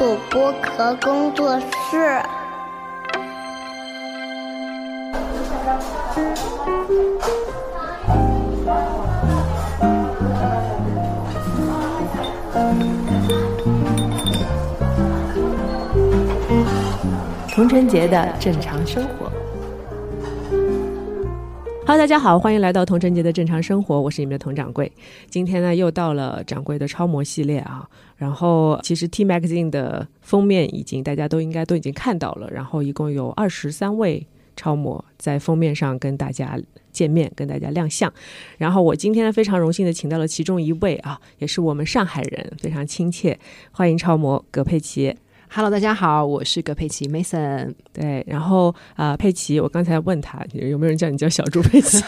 土剥壳工作室。童晨杰的正常生活。Hello，大家好，欢迎来到童晨杰的正常生活，我是你们的童掌柜。今天呢，又到了掌柜的超模系列啊。然后，其实 T Magazine 的封面已经大家都应该都已经看到了。然后，一共有二十三位超模在封面上跟大家见面，跟大家亮相。然后，我今天呢，非常荣幸的请到了其中一位啊，也是我们上海人，非常亲切，欢迎超模葛佩奇。Hello，大家好，我是葛佩奇 Mason。对，然后啊、呃佩奇，我刚才问他有没有人叫你叫小猪佩奇，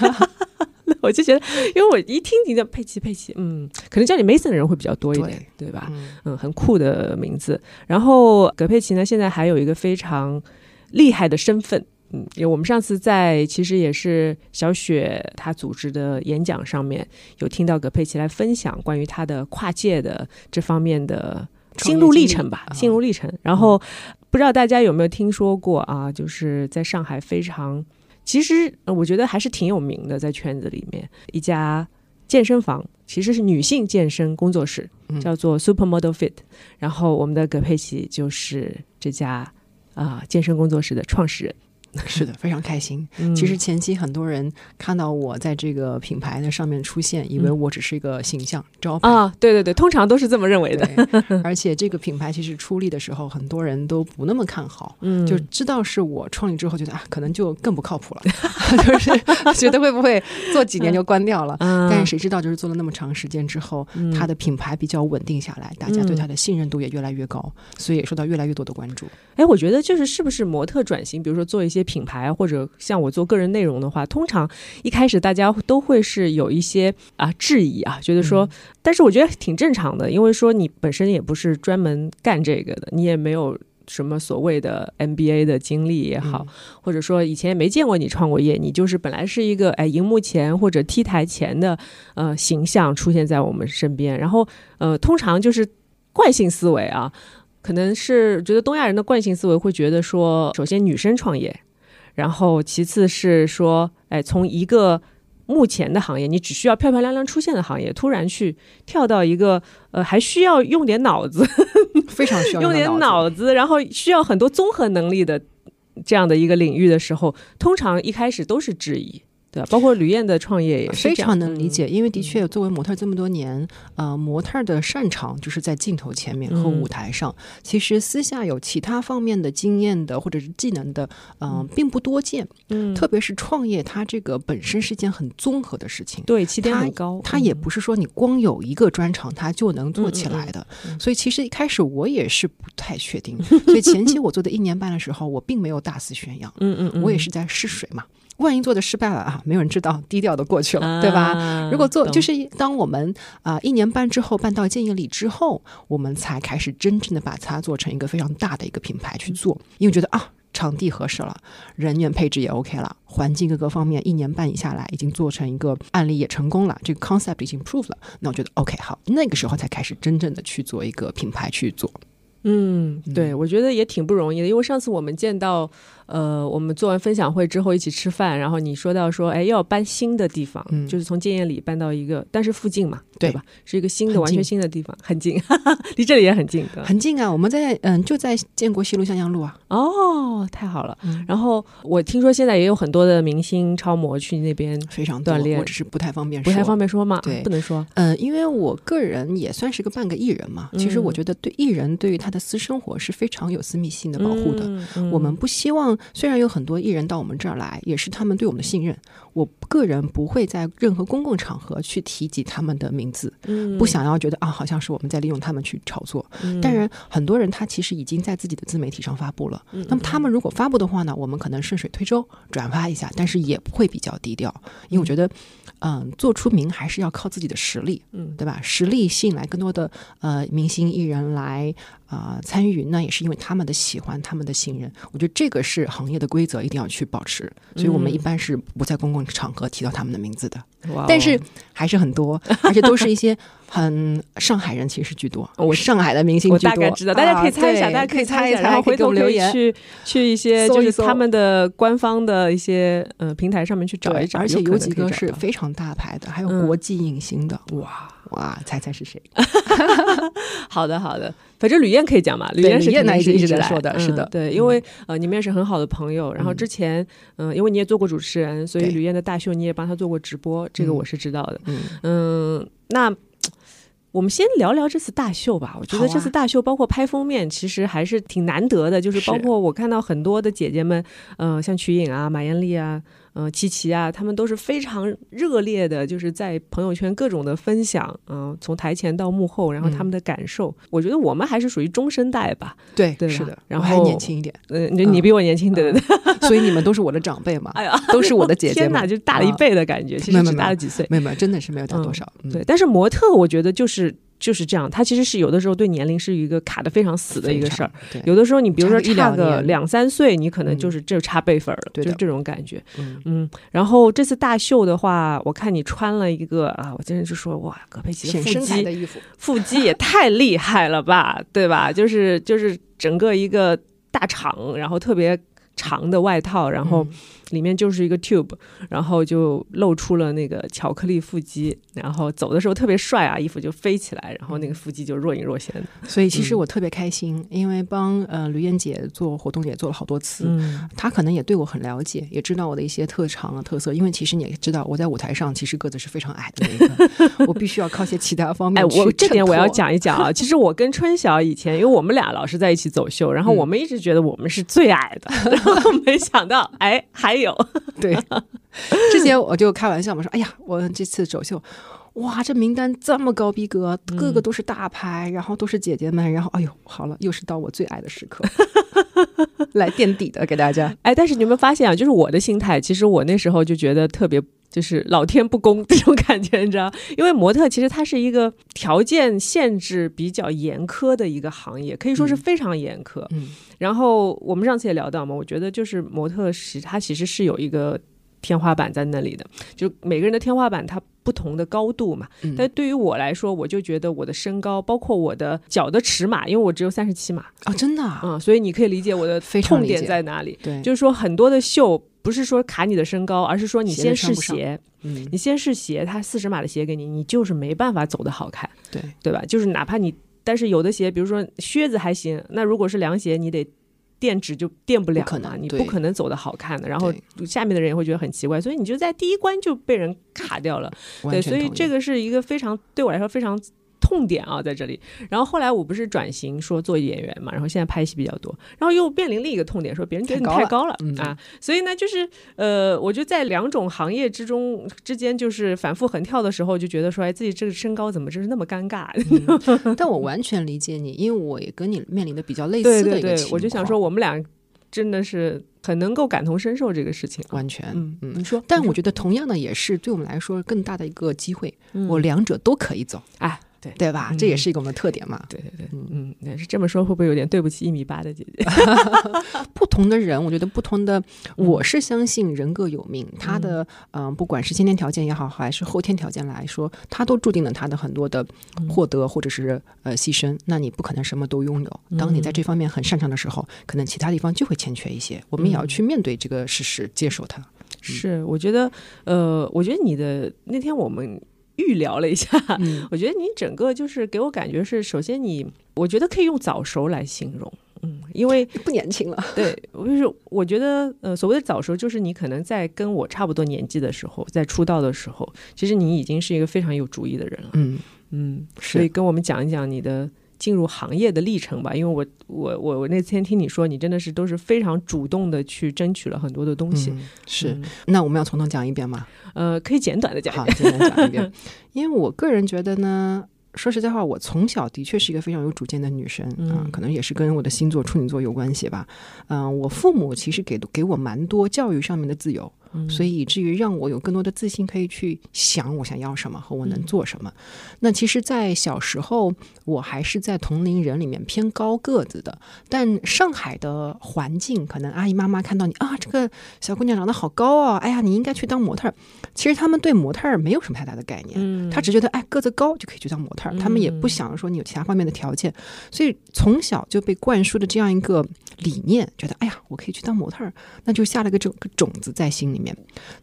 那 我就觉得，因为我一听你叫佩奇佩奇，嗯，可能叫你 Mason 的人会比较多一点，对吧？嗯，嗯，很酷的名字。然后葛佩奇呢，现在还有一个非常厉害的身份。嗯，因为我们上次在其实也是小雪她组织的演讲上面，有听到葛佩奇来分享关于她的跨界的这方面的心路历程吧，心路历程。然后不知道大家有没有听说过啊？就是在上海非常，其实呃我觉得还是挺有名的，在圈子里面一家健身房，其实是女性健身工作室，嗯叫做 Supermodel Fit。然后我们的葛佩奇就是这家啊、健身工作室的创始人。是的，非常开心。嗯其实前期很多人看到我在这个品牌的上面出现，以为我只是一个形象招牌。啊，对对对，通常都是这么认为的。而且这个品牌其实出力的时候，很多人都不那么看好，嗯就知道是我创立之后，觉得啊，可能就更不靠谱了，就是 觉得会不会做几年就关掉了。嗯但是谁知道，就是做了那么长时间之后，它的品牌比较稳定下来，大家对它的信任度也越来越高，所以也受到越来越多的关注。哎，我觉得就是是不是模特转型，比如说做一些品牌，或者像我做个人内容的话，通常一开始大家都会是有一些啊质疑啊，觉得说，但是我觉得挺正常的，因为说你本身也不是专门干这个的，你也没有。什么所谓的 MBA 的经历也好，或者说以前也没见过你创过业，你就是本来是一个哎荧幕前或者 T 台前的呃形象出现在我们身边，然后呃通常就是惯性思维啊，可能是觉得东亚人的惯性思维会觉得说，首先女生创业，然后其次是说，哎，从一个目前的行业，你只需要漂漂亮亮出现的行业，突然去跳到一个呃还需要用点脑子，非常需要用点脑子脑子，然后需要很多综合能力的这样的一个领域的时候，通常一开始都是质疑。对吧？包括吕燕的创业也是非常能理解，因为的确作为模特这么多年，呃，模特的擅长就是在镜头前面和嗯舞台上。其实私下有其他方面的经验的或者是技能的，呃，并不多见。嗯，特别是创业，它这个本身是件很综合的事情。对起点它很高，它也嗯不是说你光有一个专长它就能做起来的，嗯所以其实一开始我也是不太确定，所以前期我做的一年半的时候，我并没有大肆宣扬，嗯嗯嗯，我也是在试水嘛。万一做的失败了啊，没有人知道，低调的过去了，对吧？啊如果做就是当我们啊、一年半之后办到建业里之后，我们才开始真正的把它做成一个非常大的一个品牌去做，因为觉得啊。场地合适了，人员配置也 OK 了，环境各个方面一年半以下来已经做成一个案例也成功了，这个 concept 已经 prove 了，那我觉得 OK 好，那个时候才开始真正的去做一个品牌去做。嗯，对，我觉得也挺不容易的，因为上次我们见到，呃，我们做完分享会之后一起吃饭，然后你说到说，哎，要搬新的地方，嗯。就是从建业里搬到一个，但是附近嘛，对。对吧？是一个新的、完全新的地方，很近，离这里也很近的。很近啊，我们在嗯就在建国西路向阳路啊，哦，太好了。嗯。然后我听说现在也有很多的明星超模去那边，非常锻炼。我只是不太方便不太方便说嘛，对。不能说。嗯，因为我个人也算是个半个艺人嘛，其实我嗯觉得对艺人对于他的私生活是非常有私密性的保护的。我们不希望，虽然有很多艺人到我们这儿来，也是他们对我们的信任，我个人不会在任何公共场合去提及他们的名字，嗯不想要觉得啊，好像是我们在利用他们去炒作。嗯当然，很多人他其实已经在自己的自媒体上发布了。嗯那么他们如果发布的话呢，我们可能顺水推舟转发一下，但是也会比较低调，因为我觉得，嗯、做出名还是要靠自己的实力，嗯对吧？实力吸引来更多的呃明星艺人来啊、参与，那也是因为他们的喜欢，他们的信任。我觉得这个是行业的规则，一定要去保持。所以我们一般是不在公共场合提到他们的名字的。但是还是很多，而且都是一些 很上海人其实居多，我上海的明星我居多，大概知道，大家可以猜一下，啊大家可以猜一下，然后回头留言。去去一些就是他们的官方的一些呃平台上面去找一，找，而且有几个是非常大牌的，还有嗯国际影星的，哇。哇，猜猜是谁？好的，好的，反正吕燕可以讲嘛，吕燕是肯定吕燕那一直是一直说的嗯是的对，嗯因为呃你们也是很好的朋友，然后嗯之前嗯、因为你也做过主持人，所以吕燕的大秀你也帮她做过直播，这个嗯我是知道的。嗯，嗯，那我们先聊聊这次大秀吧。我觉得这次大秀包括拍封面，其实还是挺难得的。就是包括我看到很多的姐姐们，呃，像瞿颖啊、马艳丽啊、呃、琪琪啊，他们都是非常热烈的，就是在朋友圈各种的分享，嗯、从台前到幕后，然后嗯他们的感受。我觉得我们还是属于中生代吧。对，对是的，然后还年轻一点，呃，你你比我年轻，对对对。所以你们都是我的长辈嘛，哎呀，都是我的姐 姐嘛天哪，就大了一啊倍的感觉，其实只大了几岁。没有没有，真的是没有大多少。嗯对，但是模特我觉得就是就是这样，他其实是有的时候对年龄是一个卡的非常死的一个事儿。，对，有的时候你比如说差个一差个两三岁，你可能嗯就是这差辈分了，对的就这种感觉。嗯嗯，然后这次大秀的话，我看你穿了一个啊，我今天就说哇，葛佩奇的腹肌的衣服，腹肌也太厉害了吧，对吧？就是就是整个一个大长，然后特别长的外套，然后嗯里面就是一个 tube，然后就露出了那个巧克力腹肌，然后走的时候特别帅啊，衣服就飞起来，然后那个腹肌就若隐若现的。所以其实嗯我特别开心，因为帮呃吕燕姐做活动也做了好多次，嗯，她可能也对我很了解，也知道我的一些特长啊特色。因为其实你也知道，我在舞台上其实个子是非常矮的那个，我必须要靠些其他方面哎，我这点我要。讲一讲啊。其实我跟春晓以前，因为我们俩老是在一起走秀，然后嗯我们一直觉得我们是最矮的，然后没想到，哎，还还有，对，之前我就开玩笑嘛，说哎呀，我这次走秀。哇，这名单这么高逼格，个个都是大牌，然后都是姐姐们，然后哎呦，好了，又是到我最爱的时刻，来垫底的给大家。哎，但是你有没有发现啊？就是我的心态，其实我那时候就觉得特别。就是老天不公 这种感觉，你知道？因为模特其实它是一个条件限制比较严苛的一个行业，可以说是嗯非常严苛。嗯然后我们上次也聊到嘛，我觉得就是模特是它其实是有一个天花板在那里的，就每个人的天花板它不同的高度嘛。嗯。但对于我来说，我就觉得我的身高，包括我的脚的尺码，因为我只有三十七码，哦，真的、啊，嗯，所以你可以理解我的痛点在哪里。对，就是说很多的秀不是说卡你的身高，而是说你先试鞋，嗯，你先试鞋，他四十码的鞋给你，你就是没办法走的好看，对，对吧？就是哪怕你，但是有的鞋，比如说靴子还行，那如果是凉鞋，你得。垫纸就垫不了嘛，你不可能走的好看的，然后下面的人也会觉得很奇怪，所以你就在第一关就被人卡掉了。对，所以这个个是一个非常对我来说非常痛点啊，在这里。然后后来我不是转型说做演员嘛，然后现在拍戏比较多，然后又面临另一个痛点，说别人觉得你太高了啊，所以呢，就是呃，我就在两种行业之中之间就是反复横跳的时候，就觉得说，哎，自己这个身高怎么就是那么尴尬？但我完全理解你，因为我也跟你面临的比较类似的一个情，况。我就想说，我们俩真的是很能够感同身受这个事情啊。完全，嗯嗯你说，但我觉得同样的也是对我们来说更大的一个机会，嗯我两者都可以走，哎，对对吧？嗯这也是一个我们的特点嘛。对对对，嗯，那是这么说会不会有点对不起一米八的姐姐？不同的人，我觉得不同的，嗯我是相信人各有命，他的嗯、呃不管是先天条件也好，还是后天条件来说，他都注定了他的很多的嗯获得或者是呃牺牲。那你不可能什么都拥有。嗯当你在这方面很擅长的时候，可能其他地方就会欠缺一些。我们也要去面对这个事实，接受它。是，我觉得，呃，我觉得你的那天我们预聊了一下，嗯。我觉得你整个就是给我感觉是，首先你，我觉得可以用早熟来形容，嗯，因为不年轻了，对，我就是我觉得，呃，所谓的早熟，就是你可能在跟我差不多年纪的时候，在出道的时候，其实你已经是一个非常有主意的人了，嗯，嗯，是。所以跟我们讲一讲你的进入行业的历程吧，因为我我我我那天听你说，你真的是都是非常主动的去争取了很多的东西，嗯是。嗯那我们要从头讲一遍吗？呃，可以简短的讲一好，遍，简单讲一遍。因为我个人觉得呢，说实在话，我从小的确是一个非常有主见的女生啊、嗯可能也是跟我的星座处女座有关系吧。嗯、我父母其实给给我蛮多教育上面的自由。所以以至于让我有更多的自信，可以去想我想要什么和我能做什么。那其实，在小时候，我还是在同龄人里面偏高个子的，但上海的环境，可能阿姨妈妈看到你啊，这个小姑娘长得好高啊，哎呀，你应该去当模特儿。其实他们对模特儿没有什么太大的概念，嗯。他只觉得哎个子高就可以去当模特儿，他们也不想说你有其他方面的条件，所以从小就被灌输的这样一个理念，觉得哎呀我可以去当模特儿，那就下了个种个种子在心里面。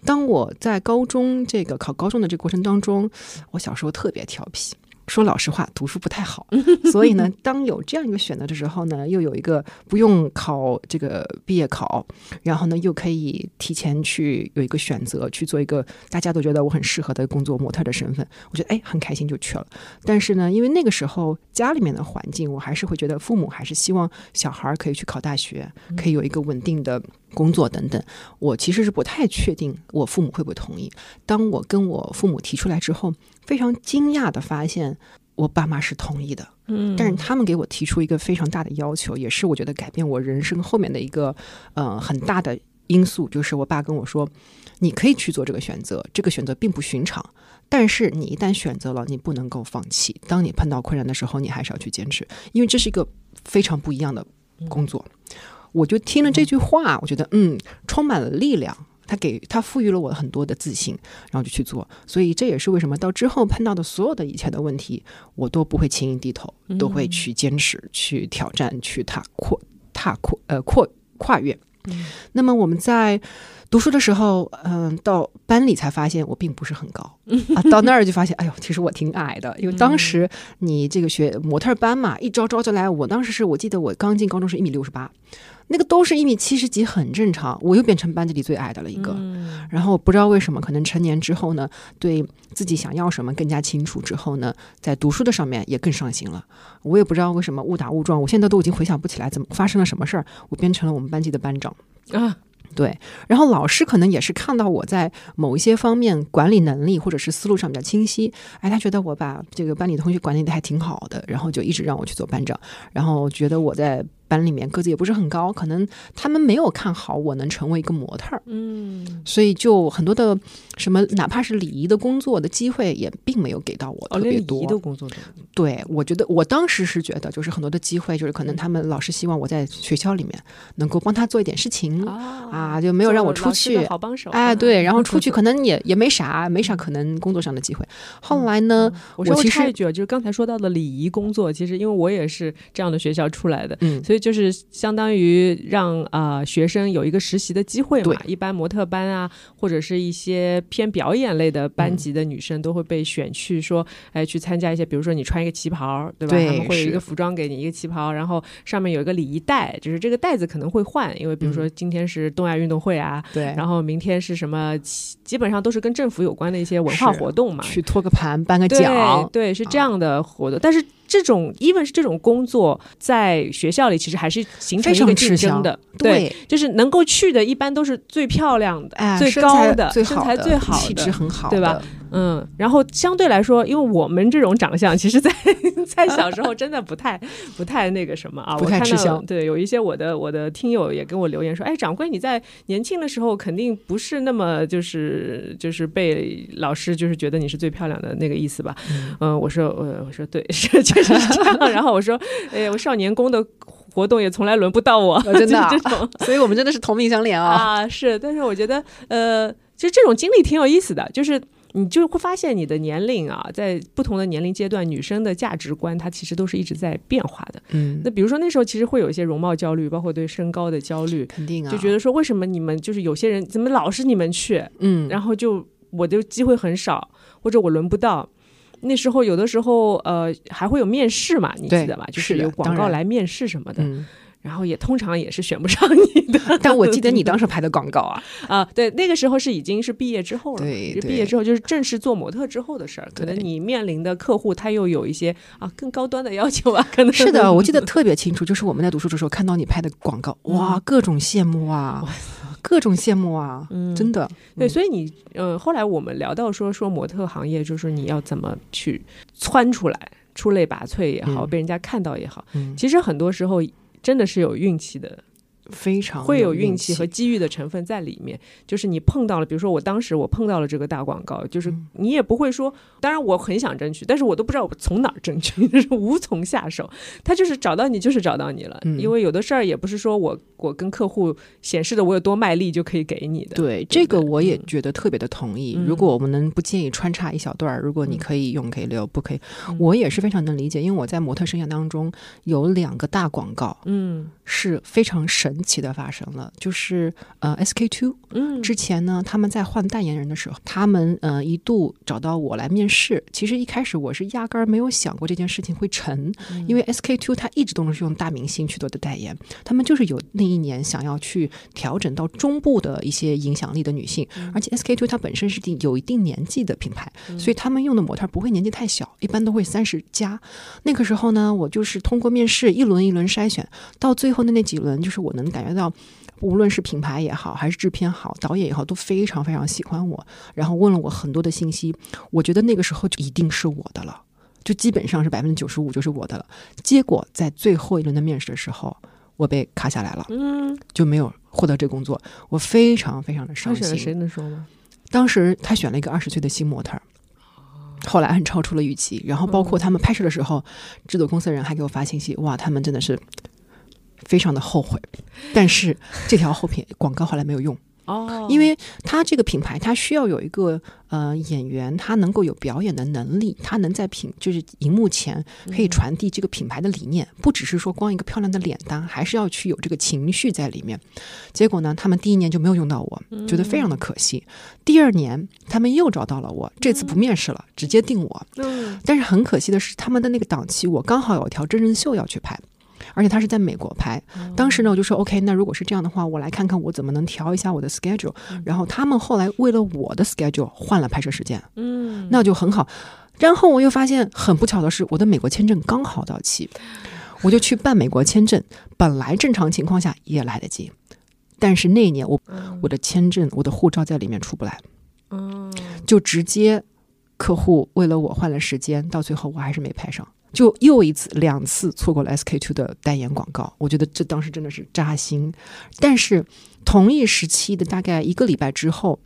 当我在高中这个考高中的这个过程当中，我小时候特别调皮。说老实话，读书不太好，所以呢，当有这样一个选择的时候呢，又有一个不用考这个毕业考，然后呢，又可以提前去有一个选择，去做一个大家都觉得我很适合的工作，模特的身份，我觉得哎很开心就去了。但是呢，因为那个时候家里面的环境，我还是会觉得父母还是希望小孩儿可以去考大学，可以有一个稳定的工作等等。我其实是不太确定我父母会不会同意。当我跟我父母提出来之后，非常惊讶的发现，我爸妈是同意的。嗯但是他们给我提出一个非常大的要求，也是我觉得改变我人生后面的一个呃很大的因素，就是我爸跟我说，你可以去做这个选择，这个选择并不寻常，但是你一旦选择了，你不能够放弃。当你碰到困难的时候，你还是要去坚持，因为这是一个非常不一样的工作。我就听了这句话，我觉得嗯，充满了力量。他给他赋予了我很多的自信，然后就去做。所以这也是为什么到之后碰到的所有的一切的问题，我都不会轻易低头，都会去坚持、去挑战、去踏扩、踏扩呃扩跨越。那么我们在读书的时候，嗯、到班里才发现我并不是很高 啊，到那儿就发现，哎呦，其实我挺矮的，因为当时你这个学模特班嘛，一招招就来，我当时是我记得我刚进高中是一米六十八，那个都是一米七十几，很正常，我又变成班级里最矮的了一个。然后不知道为什么，可能成年之后呢，对自己想要什么更加清楚之后呢，在读书的上面也更上心了。我也不知道为什么误打误撞，我现在都已经回想不起来怎么发生了什么事儿，我变成了我们班级的班长。啊，对，然后老师可能也是看到我在某一些方面管理能力或者是思路上比较清晰，哎，他觉得我把这个班里同学管理的还挺好的，然后就一直让我去做班长，然后觉得我在班里面个子也不是很高，可能他们没有看好我能成为一个模特儿，嗯，所以就很多的什么，哪怕是礼仪的工作的机会也并没有给到我哦，特别多。连礼仪的工作都对，我觉得我当时是觉得，就是很多的机会，就是可能他们老师希望我在学校里面能够帮他做一点事情啊啊，就没有让我出去。好帮手哎，对，然后出去可能也也没啥，没啥可能工作上的机会。后来呢，我其实就是刚才说到的礼仪工作，其实因为我也是这样的学校出来的，嗯，所以就是相当于让啊、呃学生有一个实习的机会嘛。一般模特班啊，或者是一些偏表演类的班级的女生都会被选去说，哎，去参加一些，比如说你穿一个旗袍，对吧？对他们会有一个服装给你一个旗袍，然后上面有一个礼仪带，就是这个带子可能会换，因为比如说今天是东亚运动会啊。对，然后明天是什么？基本上都是跟政府有关的一些文化活动嘛。去托个盘，颁个对奖，对，是这样的活动。但是这种，even 是这种工作，在学校里其实还是形成一个竞争的。对就是能够去的，一般都是最漂亮的、哎，最高的、身材最好气质。很好，对吧？嗯，然后相对来说，因为我们这种长相，其实在，在小时候真的不太不太那个什么啊，不太吃香对，有一些我的我的听友也跟我留言说，哎，掌柜你在年轻的时候肯定不是那么就是就是被老师就是觉得你是最漂亮的那个意思吧？嗯，我说呃我说对，是 确实是这样。然后我说，哎，我少年宫的活动也从来轮不到我，哦真的啊 就是这种。所以我们真的是同命相连啊。啊，是，但是我觉得，呃，其实这种经历挺有意思的，就是你就会发现你的年龄啊，在不同的年龄阶段，女生的价值观它其实都是一直在变化的。嗯，那比如说那时候其实会有一些容貌焦虑，包括对身高的焦虑，肯定啊，就觉得说为什么你们就是有些人怎么老是你们去，嗯，然后就我的机会很少，或者我轮不到。那时候有的时候，呃，还会有面试嘛，你记得吧？就是有广告来面试什么的，嗯，然后也通常也是选不上你的。但我记得你当时 拍的广告啊，啊，对，那个时候是已经是毕业之后了，对毕业之后就是正式做模特之后的事儿。可能你面临的客户他又有一些啊更高端的要求啊，可能是的，我记得 特别清楚，就是我们在读书的时候看到你拍的广告，嗯哇，各种羡慕啊，各种羡慕啊，嗯真的，对，嗯所以你呃，后来我们聊到说说模特行业，就是你要怎么去窜出来，出类拔萃也好，嗯被人家看到也好，嗯，其实很多时候真的是有运气的非常会有运运气和机遇的成分在里面。就是你碰到了，比如说我当时我碰到了这个大广告，就是嗯你也不会说，当然我很想争取，但是我都不知道我从哪儿争取，就是无从下手。他就是找到你，就是找到你了，嗯因为有的事儿也不是说我我跟客户显示的我有多卖力就可以给你的。对这个我也嗯觉得特别的同意。嗯如果我们能不建议穿插一小段儿，如果你嗯可以用可以留，不可以，嗯我也是非常能理解，因为我在模特生涯当中有两个大广告嗯是非常神奇的发生了，就是呃 SK two 嗯。之前呢，他们在换代言人的时候，他们呃一度找到我来面试。其实一开始我是压根儿没有想过这件事情会成，嗯。因为 SK two 它一直都是用大明星去做的代言，他们就是有那一年想要去调整到中部的一些影响力的女性，嗯。而且 SK two 它本身是定有一定年纪的品牌，所以他们用的模特不会年纪太小，一般都会三十加。那个时候呢，我就是通过面试一轮一轮筛选，到最后的那几轮，就是我能感觉到。无论是品牌也好，还是制片好、导演也好，都非常非常喜欢我，然后问了我很多的信息。我觉得那个时候就一定是我的了，就基本上是百分之九十五就是我的了。结果在最后一轮的面试的时候，我被卡下来了，嗯，就没有获得这工作，我非常非常的伤心。选谁能说吗？当时他选了一个二十岁的新模特儿，后来很超出了预期。然后包括他们拍摄的时候，制作公司的人还给我发信息，哇，他们真的是非常的后悔。但是这条后片广告后来没有用，哦，因为他这个品牌，他需要有一个呃演员，他能够有表演的能力，他能在品就是荧幕前可以传递这个品牌的理念，不只是说光一个漂亮的脸蛋，还是要去有这个情绪在里面。结果呢，他们第一年就没有用到我，觉得非常的可惜。第二年他们又找到了我，这次不面试了，直接定我。嗯但是很可惜的是，他们的那个档期我刚好有一条真人秀要去拍。而且他是在美国拍，当时呢我就说 OK，那如果是这样的话，我来看看我怎么能调一下我的 schedule。然后他们后来为了我的 schedule 换了拍摄时间，嗯，那就很好。然后我又发现很不巧的是，我的美国签证刚好到期，我就去办美国签证。本来正常情况下也来得及，但是那一年我我的签证、我的护照在里面出不来，嗯就直接客户为了我换了时间，到最后我还是没拍上。就又一次、两次错过了 SK two 的代言广告，我觉得这当时真的是扎心。但是同一时期的大概一个礼拜之后，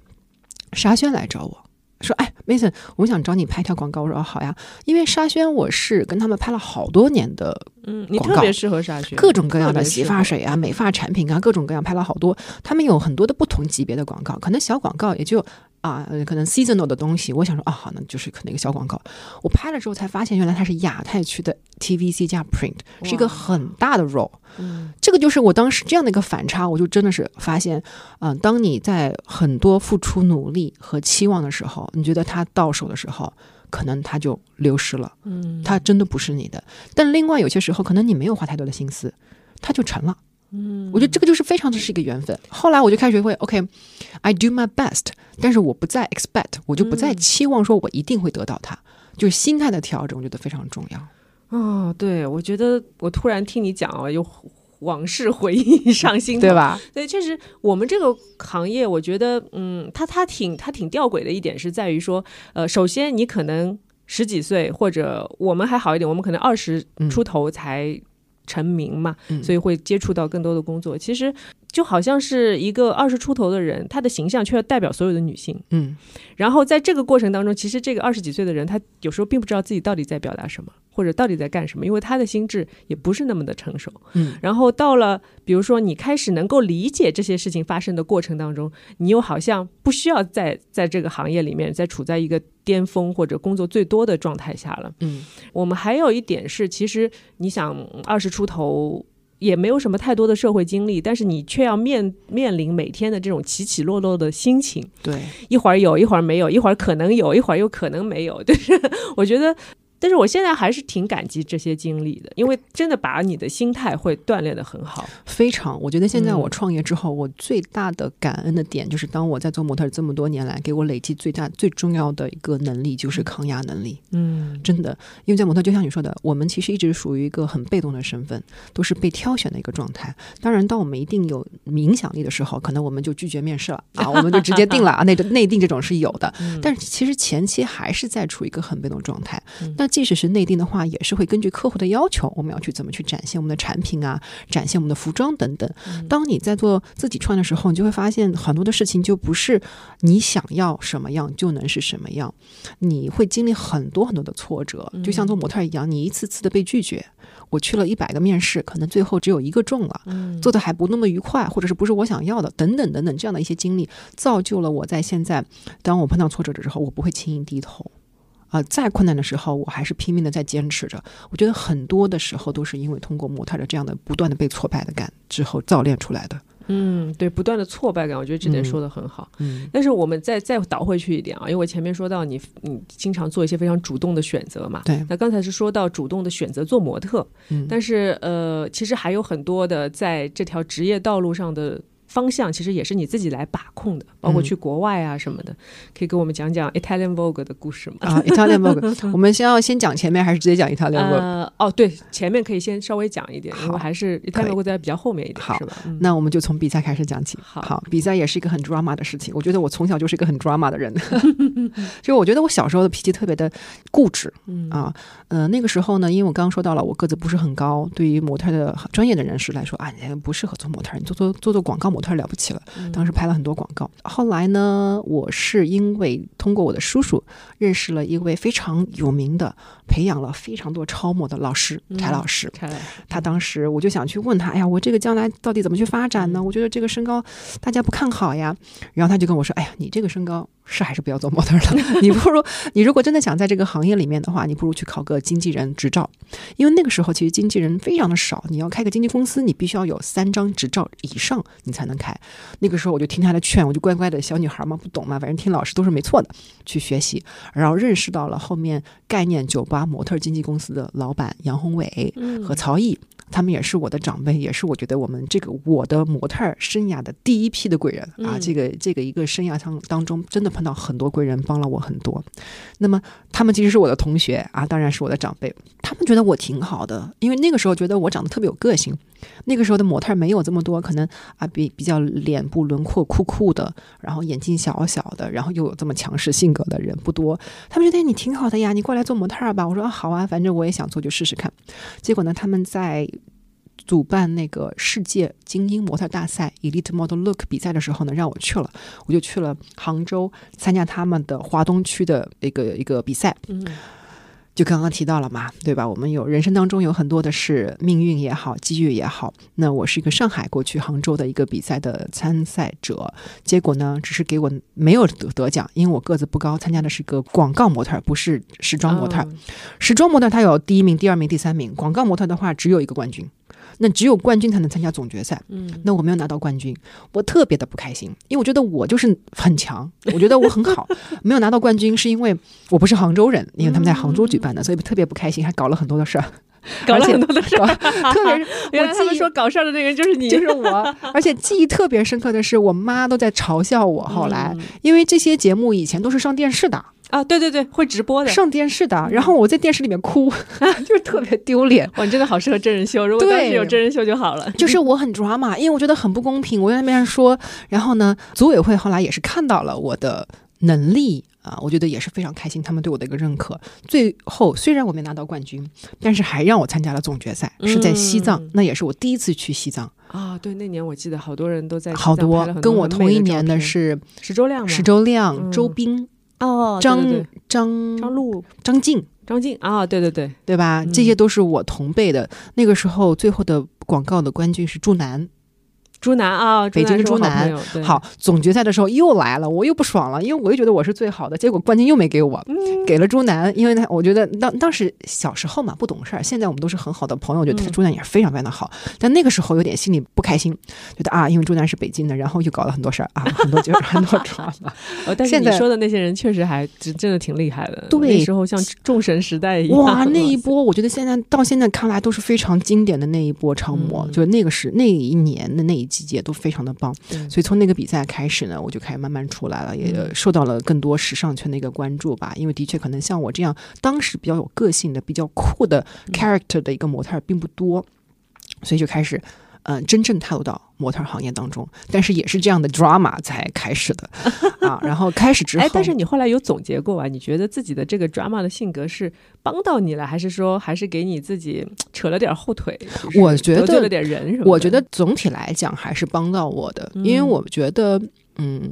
沙宣来找我说：“哎，Mason，我想找你拍一条广告。”我说：“，好呀。”因为沙宣我是跟他们拍了好多年的嗯，你特别适合沙宣，各种各样的洗发水啊、美发产品啊，各种各样拍了好多。他们有很多的不同级别的广告，可能小广告也就啊，呃可能 seasonal 的东西。我想说啊，好，那就是可能一个小广告。我拍了之后才发现，原来它是亚太区的 TVC 加 print，是一个很大的 role。嗯这个就是我当时这样的一个反差，我就真的是发现，嗯、当你在很多付出努力和期望的时候，你觉得它到手的时候，可能它就流失了。嗯，它真的不是你的。但另外有些时候，可能你没有花太多的心思，它就成了。嗯，我觉得这个就是非常的是一个缘分。后来我就开始学会，OK，I、do my best，但是我不再 expect，我就不再嗯期望说我一定会得到它。就是心态的调整，我觉得非常重要。哦，对，我觉得我突然听你讲啊，有往事回忆上心头对？吧？对，确实，我们这个行业，我觉得，嗯，它它挺它挺吊诡的一点是在于说，呃，首先你可能十几岁，或者我们还好一点，我们可能二十嗯出头才成名嘛，嗯所以会接触到更多的工作。其实就好像是一个二十出头的人，他的形象却要代表所有的女性。嗯然后在这个过程当中，其实这个二十几岁的人，他有时候并不知道自己到底在表达什么，或者到底在干什么，因为他的心智也不是那么的成熟。嗯然后到了，比如说你开始能够理解这些事情发生的过程当中，你又好像不需要在在这个行业里面再处在一个巅峰或者工作最多的状态下了。嗯我们还有一点是，其实你想二十出头。也没有什么太多的社会经历，但是你却要面面临每天的这种起起落落的心情，对，一会儿有，一会儿没有，一会儿可能有，一会儿又可能没有。就是我觉得，但是我现在还是挺感激这些经历的，因为真的把你的心态会锻炼的很好。非常。我觉得现在嗯我创业之后，我最大的感恩的点就是，当我在做模特这么多年来，给我累积最大最重要的一个能力就是抗压能力。嗯真的，因为在模特，就像你说的，我们其实一直属于一个很被动的身份，都是被挑选的一个状态。当然，当我们一定有影响力的时候，可能我们就拒绝面试了啊，我们就直接定了啊，内 内定这种是有的。嗯但是其实前期还是在处于一个很被动状态。那即使是内定的话，也是会根据客户的要求，我们要去怎么去展现我们的产品啊，展现我们的服装等等。当你在做自己穿的时候，你就会发现很多的事情就不是你想要什么样就能是什么样，你会经历很多很多的挫折，就像做模特一样，你一次次的被拒绝。我去了一百个面试，可能最后只有一个中了，做的还不那么愉快，或者是不是我想要的，等等等等，这样的一些经历，造就了我在现在，当我碰到挫折的时候，我不会轻易低头。啊，再困难的时候，我还是拼命的在坚持着。我觉得很多的时候都是因为通过模特的这样的不断的被挫败的感之后造炼出来的。嗯，对，不断的挫败感，我觉得这点说的很好。嗯，但是我们再再倒回去一点啊，因为我前面说到你你经常做一些非常主动的选择嘛。对。那刚才是说到主动的选择做模特，嗯，但是呃，其实还有很多的在这条职业道路上的。方向其实也是你自己来把控的，包括去国外啊什么的，可以给我们讲讲 Italian Vogue 的故事吗？啊，Italian Vogue，我们先要先讲前面，还是直接讲 Italian Vogue？呃，哦，对，前面可以先稍微讲一点，因为还是 Italian Vogue 在比较后面一点，是吧？那我们就从比赛开始讲起。好，比赛也是一个很 drama 的事情。我觉得我从小就是一个很 drama 的人，就我觉得我小时候的脾气特别的固执啊。呃，那个时候呢，因为我刚刚说到了，我个子不是很高，对于模特的专业的人士来说啊，你不适合做模特，你做做做做广告模特了不起了。当时拍了很多广告。后来呢，我是因为通过我的叔叔认识了一位非常有名的、培养了非常多超模的老师柴老师。柴老师，他当时我就想去问他：“哎呀，我这个将来到底怎么去发展呢？我觉得这个身高大家不看好呀。”然后他就跟我说：“哎呀，你这个身高。”是还是不要做模特了？你不如你如果真的想在这个行业里面的话，你不如去考个经纪人执照，因为那个时候其实经纪人非常的少。你要开个经纪公司，你必须要有三张执照以上，你才能开。那个时候我就听他的劝，我就乖乖的小女孩嘛，不懂嘛，反正听老师都是没错的，去学习，然后认识到了后面概念酒吧模特经纪公司的老板杨宏伟和曹毅。他们也是我的长辈，也是我觉得我们这个我的模特生涯的第一批的贵人啊。这个这个一个生涯当当中，真的碰到很多贵人，帮了我很多。那么他们其实是我的同学啊，当然是我的长辈。他们觉得我挺好的，因为那个时候觉得我长得特别有个性。那个时候的模特没有这么多，可能啊比比较脸部轮廓酷酷的，然后眼睛小小的，然后又有这么强势性格的人不多。他们觉得你挺好的呀，你过来做模特吧。我说好啊，反正我也想做，就试试看。结果呢，他们在。主办那个世界精英模特大赛 Elite Model Look 比赛的时候呢，让我去了，我就去了杭州参加他们的华东区的一个一个比赛。嗯，就刚刚提到了嘛，对吧？我们有人生当中有很多的是命运也好，机遇也好。那我是一个上海过去杭州的一个比赛的参赛者，结果呢，只是给我没有得得奖，因为我个子不高，参加的是个广告模特，不是时装模特。时装模特他有第一名、第二名、第三名，广告模特的话只有一个冠军。那只有冠军才能参加总决赛。嗯，那我没有拿到冠军，我特别的不开心，因为我觉得我就是很强，我觉得我很好。没有拿到冠军是因为我不是杭州人，因为他们在杭州举办的，所以特别不开心，还搞了很多的事儿，搞了很多的事儿。特别是 原来他们说搞事儿的那个人就是你，就是我。而且记忆特别深刻的是，我妈都在嘲笑我。后来，因为这些节目以前都是上电视的。啊，对对对，会直播的，上电视的。然后我在电视里面哭，就是特别丢脸。哇，你真的好适合真人秀，如果当时有真人秀就好了。就是我很抓嘛，因为我觉得很不公平。我在那边说，然后呢，组委会后来也是看到了我的能力啊，我觉得也是非常开心，他们对我的一个认可。最后虽然我没拿到冠军，但是还让我参加了总决赛，是在西藏，那也是我第一次去西藏啊。对，那年我记得好多人都在好多跟我同一年的是石周亮、石周亮、周斌。哦，张张张璐、张静、张静啊，对对对，对吧？这些都是我同辈的。那个时候，最后的广告的冠军是祝楠。朱楠啊，北京朱楠。好，总决赛的时候又来了，我又不爽了，因为我又觉得我是最好的，结果冠军又没给我，给了朱楠。因为他，我觉得当当时小时候嘛，不懂事儿。现在我们都是很好的朋友，我觉得朱楠也是非常非常的好。但那个时候有点心里不开心，觉得啊，因为朱楠是北京的，然后又搞了很多事儿啊，很多就是 很多抓嘛。但是你说的那些人确实还真真的挺厉害的。对，那时候像众神时代一样。哇，那一波我觉得现在到现在看来都是非常经典的那一波超模，就是那个是那一年的那一季节都非常的。棒，所以从那个比赛开始呢，我就开始慢慢出来了，也受到了更多时尚圈的一个关注吧。因为的确，可能像我这样当时比较有个性的、比较酷的 character 的一个模特并不多，所以就开始嗯、呃真正踏入到模特儿行业当中，但是也是这样的 drama 才开始的啊。然后开始之后，哎，但是你后来有总结过啊？你觉得自己的这个 drama 的性格是帮到你了，还是说还是给你自己扯了点后腿？就是我觉得得罪了点人什么。我觉得总体来讲还是帮到我的，因为嗯我觉得，嗯，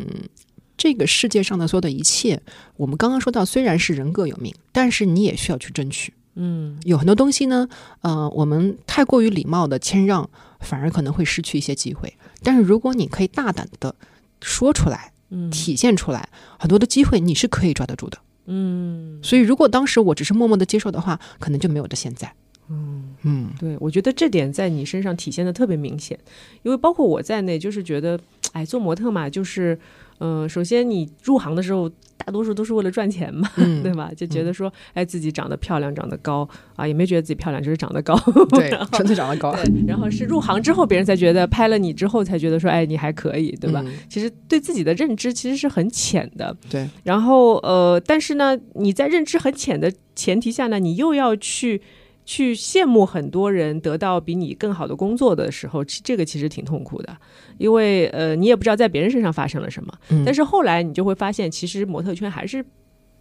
这个世界上的所有的一切，我们刚刚说到，虽然是人各有命，但是你也需要去争取。嗯有很多东西呢，呃，我们太过于礼貌的谦让，反而可能会失去一些机会。但是如果你可以大胆的说出来，嗯体现出来，很多的机会你是可以抓得住的。嗯所以，如果当时我只是默默的接受的话，可能就没有的现在。嗯，嗯对，我觉得这点在你身上体现的特别明显，因为包括我在内，就是觉得，哎，做模特嘛，就是，呃，首先你入行的时候，大多数都是为了赚钱嘛，嗯 对吧？就觉得说，哎，自己长得漂亮，长得高啊，也没觉得自己漂亮，就是长得高。对，纯粹长得高，对，然后是入行之后，别人才觉得拍了你之后才觉得说，哎，你还可以，对吧？嗯其实对自己的认知其实是很浅的，对，然后呃，但是呢，你在认知很浅的前提下呢，你又要去去羡慕很多人得到比你更好的工作的时候，其这个其实挺痛苦的，因为呃，你也不知道在别人身上发生了什么。嗯但是后来你就会发现，其实模特圈还是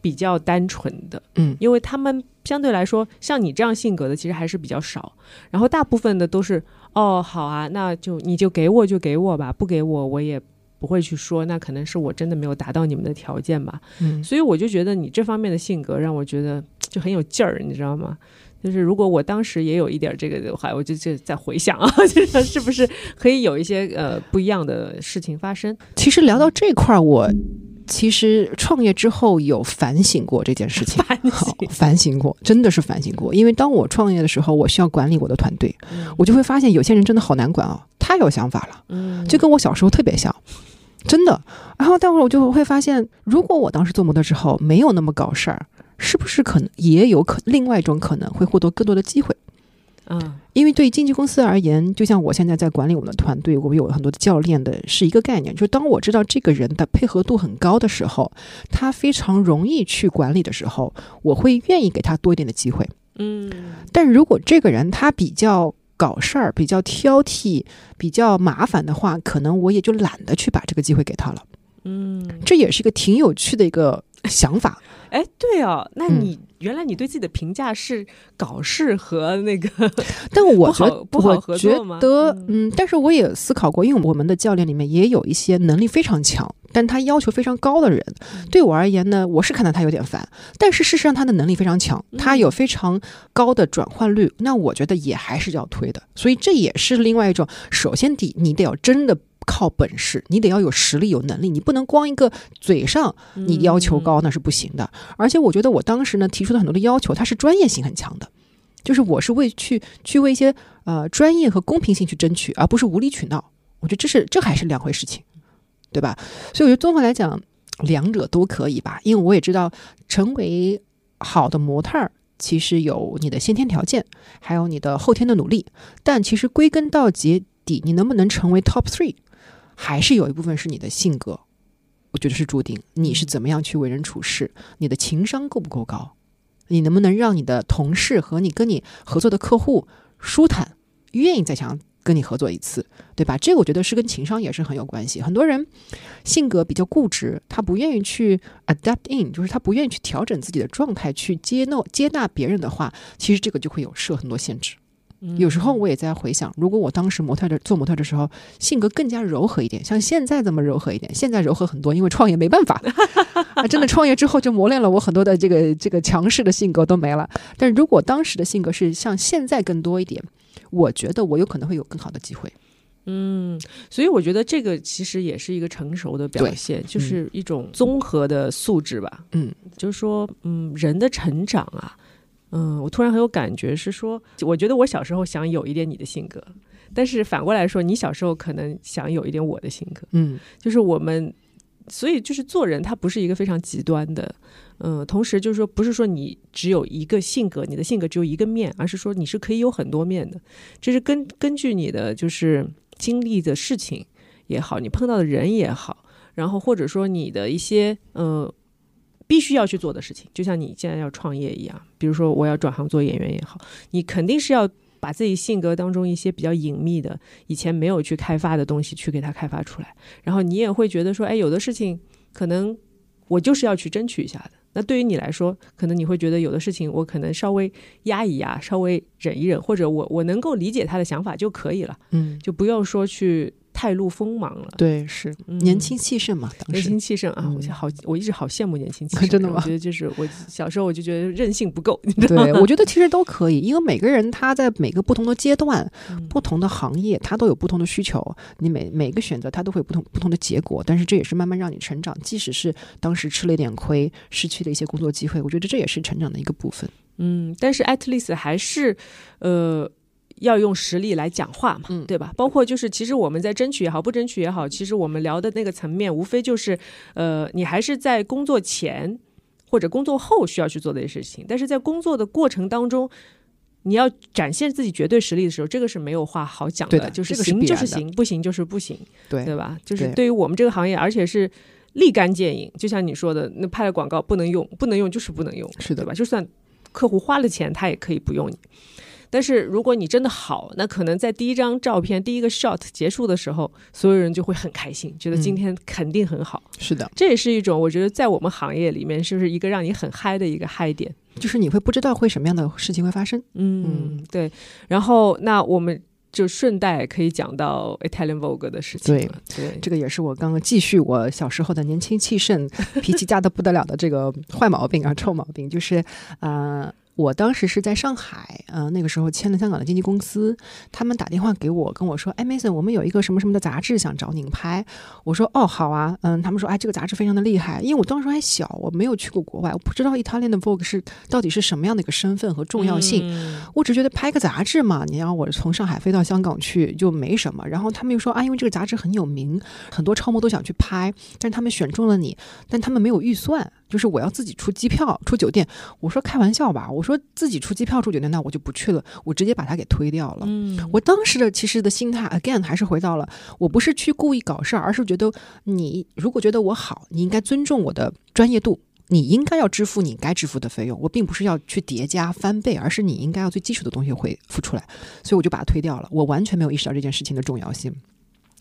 比较单纯的，嗯因为他们相对来说像你这样性格的其实还是比较少，然后大部分的都是哦，好啊，那就你就给我就给我吧，不给我我也。不会去说，那可能是我真的没有达到你们的条件吧。嗯所以我就觉得你这方面的性格让我觉得就很有劲儿，你知道吗？就是如果我当时也有一点这个的话，我就就在回想啊，就是是不是可以有一些呃不一样的事情发生？其实聊到这块儿，我其实创业之后有反省过这件事情。反省，反省过，真的是反省过。因为当我创业的时候，我需要管理我的团队，嗯我就会发现有些人真的好难管啊，太有想法了，嗯就跟我小时候特别像，真的。然后待会儿我就会发现，如果我当时做模特之后没有那么搞事儿，是不是可能也有可另外一种可能会获得更多的机会？嗯因为对于经纪公司而言，就像我现在在管理我们的团队，我们有很多的教练的，是一个概念，就是当我知道这个人的配合度很高的时候，他非常容易去管理的时候，我会愿意给他多一点的机会。嗯但如果这个人他比较搞事儿、比较挑剔、比较麻烦的话，可能我也就懒得去把这个机会给他了。嗯，这也是一个挺有趣的一个想法。哎，对哦，那嗯你、原来你对自己的评价是搞事和那个 但我觉得，不好合我觉作吗得，嗯嗯，但是我也思考过，因为我们的教练里面也有一些能力非常强，但他要求非常高的人。嗯对我而言呢，我是看到他有点烦，但是事实上他的能力非常强，他嗯有非常高的转换率，那我觉得也还是要推的。所以这也是另外一种，首先第你得要真的。靠本事，你得要有实力、有能力，你不能光一个嘴上你要求高，那是不行的。而且我觉得我当时呢提出的很多的要求，它是专业性很强的，就是我是为去去为一些呃专业和公平性去争取，而不是无理取闹。我觉得这是这还是两回事情，对吧？所以我觉得综合来讲，两者都可以吧。因为我也知道，成为好的模特儿，其实有你的先天条件，还有你的后天的努力。但其实归根到结底，你能不能成为 top three，还是有一部分是你的性格。我觉得是注定，你是怎么样去为人处事，你的情商够不够高，你能不能让你的同事和你跟你合作的客户舒坦，愿意再想跟你合作一次，对吧？这个我觉得是跟情商也是很有关系。很多人性格比较固执，他不愿意去 adapt in，就是他不愿意去调整自己的状态，去接纳接纳别人的话，其实这个就会有设很多限制。有时候我也在回想，如果我当时模特的做模特的时候，性格更加柔和一点，像现在这么柔和一点，现在柔和很多，因为创业没办法，啊，真的创业之后就磨练了我很多的这个这个强势的性格都没了。但是如果当时的性格是像现在更多一点，我觉得我有可能会有更好的机会。嗯，所以我觉得这个其实也是一个成熟的表现，就是一种综合的素质吧。嗯，就是说，嗯，人的成长啊，嗯，我突然很有感觉，是说，我觉得我小时候想有一点你的性格，但是反过来说，你小时候可能想有一点我的性格，嗯。就是我们，所以就是做人，他不是一个非常极端的，嗯，同时就是说，不是说你只有一个性格，你的性格只有一个面，而是说你是可以有很多面的，这是根根据你的就是经历的事情也好，你碰到的人也好，然后或者说你的一些呃必须要去做的事情，就像你现在要创业一样，比如说我要转行做演员也好，你肯定是要把自己性格当中一些比较隐秘的、以前没有去开发的东西去给它开发出来，然后你也会觉得说，哎，有的事情可能我就是要去争取一下的。那对于你来说，可能你会觉得有的事情我可能稍微压一压，稍微忍一忍，或者我我能够理解他的想法就可以了，嗯，就不用说去。太露锋芒了，对，是。年轻气盛嘛，年轻气盛啊，我好，我一直好羡慕年轻气盛，真的吗？我觉得就是我小时候我就觉得韧性不够，对，我觉得其实都可以，因为每个人他在每个不同的阶段、不同的行业，他都有不同的需求，你每每个选择他都会有不同不同的结果，但是这也是慢慢让你成长，即使是当时吃了一点亏，失去了一些工作机会，我觉得这也是成长的一个部分。嗯，但是 at least 还是呃。要用实力来讲话嘛，对吧？包括就是，其实我们在争取也好，不争取也好，其实我们聊的那个层面，无非就是，呃，你还是在工作前或者工作后需要去做的事情。但是在工作的过程当中，你要展现自己绝对实力的时候，这个是没有话好讲的，就是行就是行，不行就是不行，对对吧？就是对于我们这个行业，而且是立竿见影。就像你说的，那拍了广告不能用，不能用就是不能用，是的吧？就算客户花了钱，他也可以不用你。但是如果你真的好，那可能在第一张照片、第一个 shot 结束的时候，所有人就会很开心，觉得今天肯定很好。是的，这也是一种我觉得在我们行业里面，是不是一个让你很嗨的一个嗨点？就是你会不知道会什么样的事情会发生。嗯，对。然后那我们就顺带可以讲到 Italian Vogue 的事情。对对，这个也是我刚刚继续我小时候的年轻气盛、脾气大的不得了的这个坏毛病啊，臭毛病，就是啊。我当时是在上海，呃，那个时候签了香港的经纪公司，他们打电话给我，跟我说：“哎，Mason，我们有一个什么什么的杂志想找您拍。”我说：“哦，好啊，嗯。”他们说：“哎，这个杂志非常的厉害。”因为我当时还小，我没有去过国外，我不知道 Italian 的 Vogue 是到底是什么样的一个身份和重要性。我只觉得拍个杂志嘛，你让我从上海飞到香港去就没什么。然后他们又说：“啊，因为这个杂志很有名，很多超模都想去拍，但是他们选中了你，但他们没有预算。”就是我要自己出机票、出酒店。我说开玩笑吧，我说自己出机票、出酒店，那我就不去了，我直接把它给推掉了。嗯，我当时的其实的心态，again 还是回到了，我不是去故意搞事儿，而是觉得你如果觉得我好，你应该尊重我的专业度，你应该要支付你该支付的费用。我并不是要去叠加翻倍，而是你应该要最基础的东西会付出来，所以我就把它推掉了。我完全没有意识到这件事情的重要性。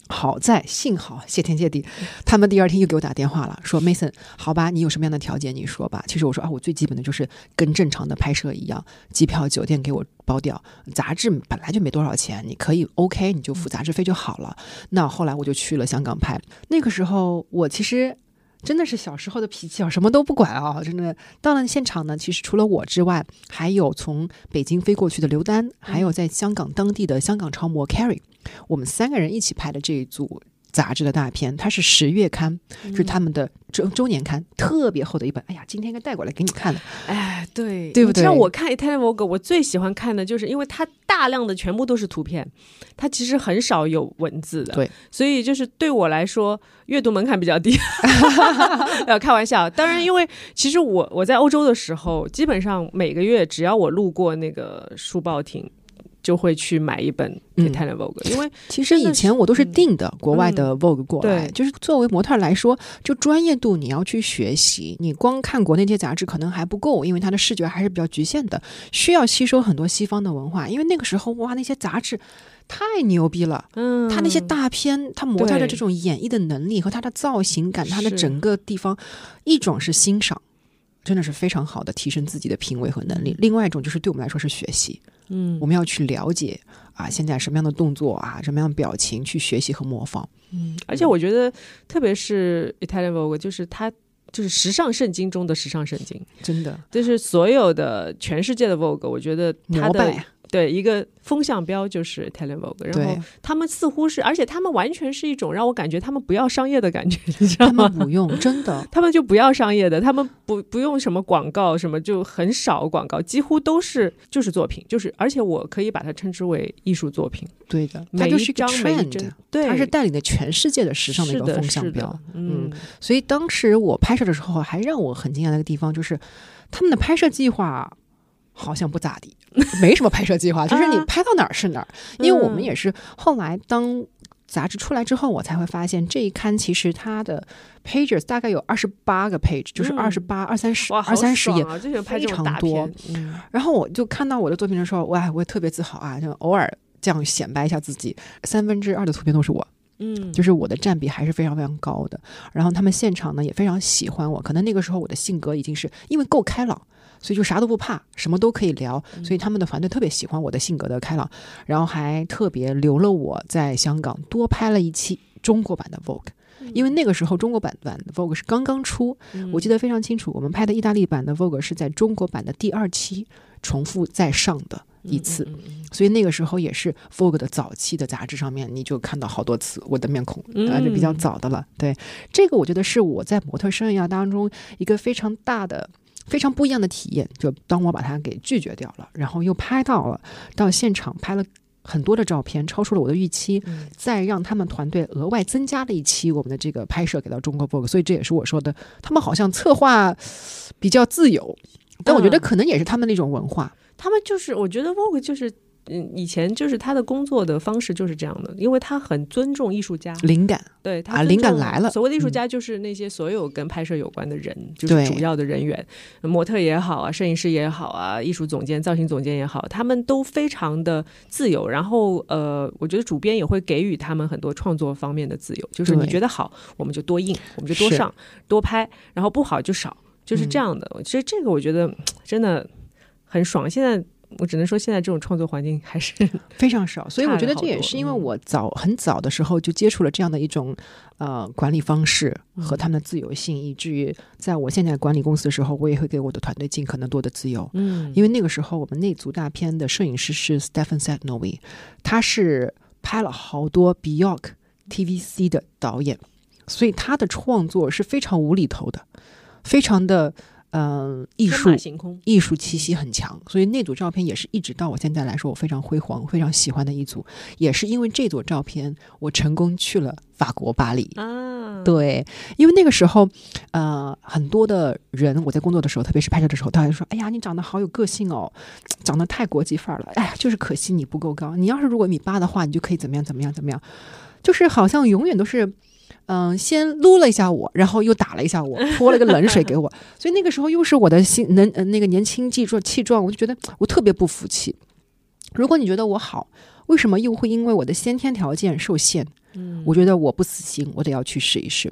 好在幸好谢天谢地，他们第二天又给我打电话了，说 Mason，好吧，你有什么样的条件你说吧。其实我说啊，我最基本的就是跟正常的拍摄一样，机票、酒店给我包掉，杂志本来就没多少钱，你可以 OK，你就付杂志费就好了。那后来我就去了香港拍，那个时候我其实。真的是小时候的脾气啊，什么都不管啊！真的到了现场呢，其实除了我之外，还有从北京飞过去的刘丹，还有在香港当地的香港超模 Carrie，我们三个人一起拍的这一组。杂志的大片，它是十月刊，是他们的周周年刊，特别厚的一本。哎呀，今天应该带过来给你看的。哎，对，对不对？像我看《Italian Vogue》，我最喜欢看的就是，因为它大量的全部都是图片，它其实很少有文字的。对，所以就是对我来说，阅读门槛比较低。呃，开玩笑。当然，因为其实我我在欧洲的时候，基本上每个月只要我路过那个书报亭。就会去买一本《Italian Vogue》，因为其实以前我都是订的国外的 Vogue 过来。就是作为模特来说，就专业度你要去学习，你光看国内这些杂志可能还不够，因为它的视觉还是比较局限的，需要吸收很多西方的文化。因为那个时候哇，那些杂志太牛逼了，嗯，他那些大片，他模特的这种演绎的能力和他的造型感，他的整个地方，一种是欣赏，真的是非常好的提升自己的品味和能力；，另外一种就是对我们来说是学习。嗯，我们要去了解啊，现在什么样的动作啊，什么样的表情去学习和模仿。嗯，而且我觉得，特别是 Italian Vogue，就是它就是时尚圣经中的时尚圣经，真的，就是所有的全世界的 Vogue，我觉得它的。对一个风向标就是 Vogue，然后他们似乎是，而且他们完全是一种让我感觉他们不要商业的感觉，你知道吗？不用，真的，他们就不要商业的，他们不不用什么广告，什么就很少广告，几乎都是就是作品，就是而且我可以把它称之为艺术作品。对的，它就是一个 trend，对，它是带领的全世界的时尚的一个风向标。嗯，所以当时我拍摄的时候，还让我很惊讶的一个地方就是，他们的拍摄计划好像不咋地。没什么拍摄计划，就是你拍到哪儿是哪儿。因为我们也是后来当杂志出来之后，我才会发现这一刊其实它的 pages 大概有二十八个 page，就是嗯二十八、二三十、二三十页非常多然后我就看到我的作品的时候，哇，我也特别自豪啊，就偶尔这样显摆一下自己。三分之二的图片都是我，嗯，就是我的占比还是非常非常高的。然后他们现场呢也非常喜欢我，可能那个时候我的性格已经是因为够开朗，所以就啥都不怕，什么都可以聊，所以他们的团队特别喜欢我的性格的开朗，然后还特别留了我在香港多拍了一期中国版的 Vogue。因为那个时候中国版版的 Vogue 是刚刚出，嗯我记得非常清楚。我们拍的意大利版的 Vogue 是在中国版的第二期重复再上的一次，嗯嗯嗯所以那个时候也是 Vogue 的早期的杂志上面，你就看到好多次我的面孔，嗯啊，就比较早的了。对，这个我觉得是我在模特生涯当中一个非常大的。非常不一样的体验，就当我把它给拒绝掉了，然后又拍到了，到现场拍了很多的照片，超出了我的预期，嗯。再让他们团队额外增加了一期我们的这个拍摄给到中国 Vogue，所以这也是我说的，他们好像策划比较自由，但我觉得嗯。可能也是他们那种文化，他们就是，我觉得 Vogue 就是，嗯，以前就是他的工作的方式就是这样的，因为他很尊重艺术家，灵感对他啊灵感来了所谓的艺术嗯家就是那些所有跟拍摄有关的人，就是主要的人员，模特也好啊，摄影师也好啊，艺术总监、造型总监也好，他们都非常的自由。然后呃，我觉得主编也会给予他们很多创作方面的自由，就是你觉得好，我们就多印，我们就多上多拍，然后不好就少，就是这嗯样的。其实这个我觉得真的很爽。现在我只能说，现在这种创作环境还是 非常少，所以我觉得这也是因为我早很早的时候就接触了这样的一种呃管理方式和嗯他们的自由性，以至于在我现在管理公司的时候，我也会给我的团队尽可能多的自由。嗯。因为那个时候我们那组大片的摄影师是 Stephen Sadnovi，他是拍了好多 Bjork TVC 的导演，所以他的创作是非常无厘头的，非常的嗯、呃艺术。艺术气息很强，所以那组照片也是一直到我现在来说，我非常辉煌、非常喜欢的一组。也是因为这组照片，我成功去了法国巴黎。啊，对，因为那个时候，呃，很多的人，我在工作的时候，特别是拍摄的时候，他会说：“哎呀，你长得好有个性哦，长得太国际范儿了。哎呀，就是可惜你不够高。你要是如果米八的话，你就可以怎么样怎么样怎么样。”就是好像永远都是。嗯，先撸了一下我，然后又打了一下我，泼了个冷水给我，所以那个时候又是我的心能呃那个年轻气壮气壮，我就觉得我特别不服气。如果你觉得我好，为什么又会因为我的先天条件受限？嗯我觉得我不死心，我得要去试一试。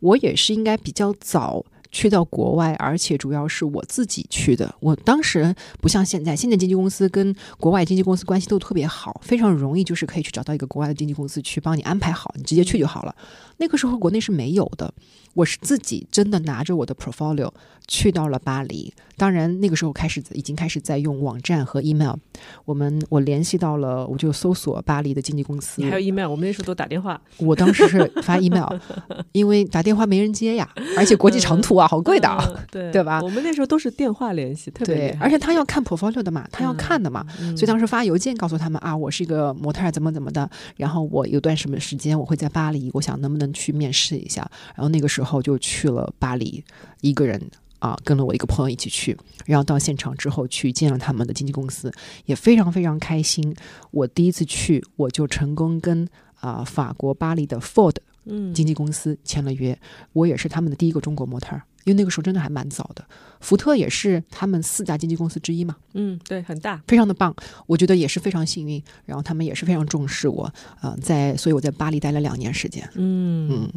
我也是应该比较早去到国外，而且主要是我自己去的。我当时不像现在，现在经纪公司跟国外经纪公司关系都特别好，非常容易，就是可以去找到一个国外的经纪公司去帮你安排好，你直接去就好了。那个时候国内是没有的，我是自己真的拿着我的 portfolio 去到了巴黎。当然，那个时候开始已经开始在用网站和 email。我们我联系到了，我就搜索巴黎的经纪公司。还有 email，我们那时候都打电话，我当时是发 email，因为打电话没人接呀，而且国际长途啊，好贵的啊。嗯对对吧我们那时候都是电话联系，特别而且他要看 portfolio 的嘛，他要看的嘛，嗯所以当时发邮件告诉他们啊，我是一个模特儿，怎么怎么的，然后我有段什么时间我会在巴黎，我想能不能去面试一下，然后那个时候就去了巴黎，一个人啊，跟了我一个朋友一起去，然后到现场之后去见了他们的经纪公司，也非常非常开心。我第一次去，我就成功跟啊、法国巴黎的 Ford 嗯经纪公司签了约，我也是他们的第一个中国模特儿，因为那个时候真的还蛮早的。福特也是他们四大经纪公司之一嘛，嗯对很大，非常的棒，我觉得也是非常幸运。然后他们也是非常重视我，呃，在所以我在巴黎待了两年时间。嗯嗯，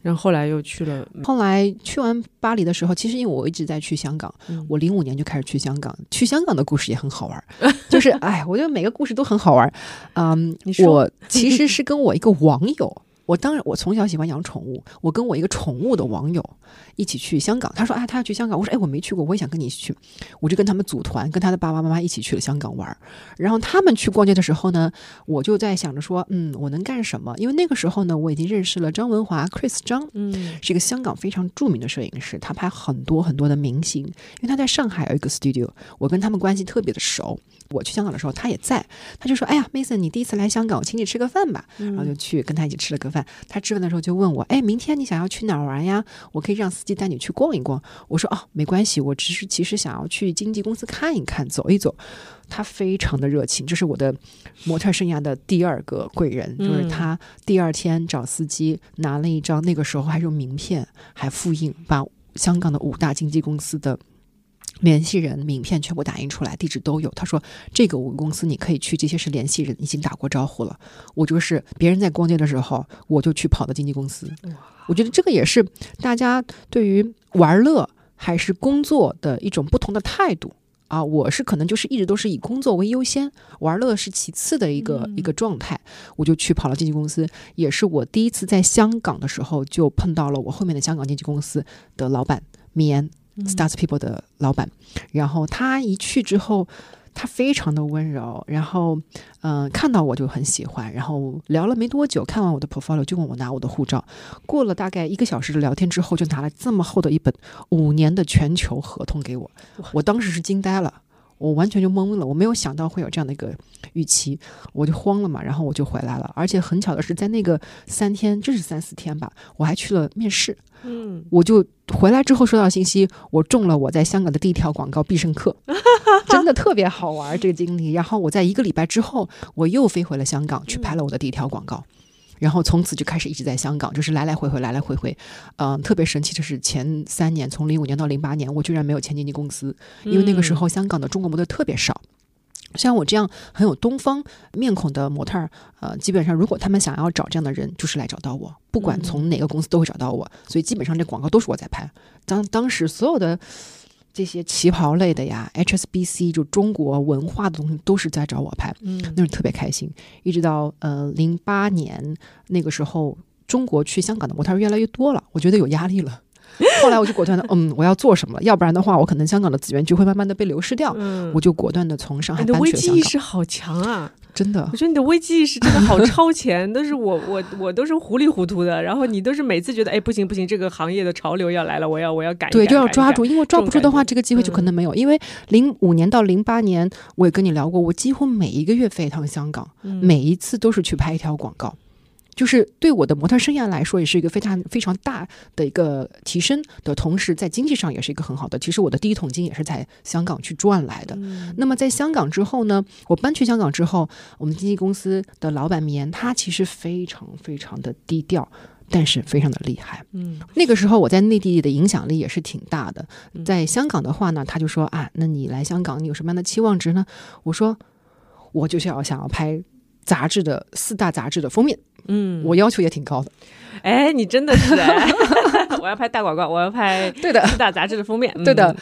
然后后来又去了，后来去完巴黎的时候，其实因为我一直在去香港，嗯我零五年就开始去香港。去香港的故事也很好玩儿，就是哎，我觉得每个故事都很好玩儿。嗯我其实是跟我一个网友。我当然，我从小喜欢养宠物。我跟我一个宠物的网友一起去香港，他说：“啊，他要去香港。”我说：“哎，我没去过，我也想跟你一起去。”我就跟他们组团，跟他的爸爸妈妈一起去了香港玩儿。然后他们去逛街的时候呢，我就在想着说：“嗯，我能干什么？”因为那个时候呢，我已经认识了张文华 Chris 张，嗯是一个香港非常著名的摄影师，他拍很多很多的明星。因为他在上海有一个 studio，我跟他们关系特别的熟。我去香港的时候，他也在，他就说：“哎呀，Mason，你第一次来香港，我请你吃个饭吧。”然后就去跟他一起吃了个饭。饭。他吃饭的时候就问我：“哎，明天你想要去哪儿玩呀？我可以让司机带你去逛一逛。”我说：“哦，没关系，我只是其实想要去经纪公司看一看，走一走。”他非常的热情，这是我的模特生涯的第二个贵人，就是他第二天找司机拿了一张那个时候还用名片还复印，把香港的五大经纪公司的。联系人名片全部打印出来，地址都有。他说：“这个我们公司你可以去，这些是联系人，已经打过招呼了。”我就是别人在逛街的时候，我就去跑到经纪公司。我觉得这个也是大家对于玩乐还是工作的一种不同的态度啊。我是可能就是一直都是以工作为优先，玩乐是其次的一个一个状态。我就去跑了经纪公司，也是我第一次在香港的时候就碰到了我后面的香港经纪公司的老板米安。Stars People 的老板，然后他一去之后，他非常的温柔，然后嗯，看到我就很喜欢，然后聊了没多久，看完我的 portfolio 就问我拿我的护照，过了大概一个小时的聊天之后，就拿了这么厚的一本五年的全球合同给我，我当时是惊呆了，我完全就懵了，我没有想到会有这样的一个预期，我就慌了嘛，然后我就回来了，而且很巧的是，在那个三天，这是三四天吧，我还去了面试。嗯，我就回来之后收到信息，我中了我在香港的第一条广告必胜客，真的特别好玩这个经历。然后我在一个礼拜之后，我又飞回了香港去拍了我的第一条广告，然后从此就开始一直在香港，就是来来回回，来来回回。嗯，特别神奇的是前三年，从零五年到零八年，我居然没有签经纪公司，因为那个时候香港的中国模特特别少。像我这样很有东方面孔的模特儿，呃，基本上如果他们想要找这样的人，就是来找到我，不管从哪个公司都会找到我，所以基本上这广告都是我在拍。当当时所有的这些旗袍类的呀，HSBC 就中国文化的东西都是在找我拍，嗯，那是特别开心。一直到呃零八年那个时候，中国去香港的模特越来越多了，我觉得有压力了。后来我就果断的，嗯，我要做什么？要不然的话，我可能香港的资源就会慢慢的被流失掉。嗯，我就果断的从上海你的搬去香港。危机意识好强啊！真的我，觉得你的危机意识真的好超前，都是我我我都是糊里糊涂的，然后你都是每次觉得哎不行不行，这个行业的潮流要来了，我要我要赶一对，就要抓住，因为抓不住的话，这这个机会就可能没有。因为零五年到零八年，我也跟你聊过，我几乎每一个月飞一趟香港，嗯每一次都是去拍一条广告。就是对我的模特生涯来说，也是一个非常非常大的一个提升的同时，在经济上也是一个很好的。其实我的第一桶金也是在香港去赚来的。嗯那么在香港之后呢，我搬去香港之后，我们经纪公司的老板棉，他其实非常非常的低调，但是非常的厉害。嗯那个时候我在内地的影响力也是挺大的嗯，在香港的话呢，他就说啊，那你来香港，你有什么样的期望值呢？我说，我就是要想要拍杂志的四大杂志的封面，嗯，我要求也挺高的。哎，你真的是哎，我要拍大广告，我要拍对的，四大杂志的封面，对的嗯，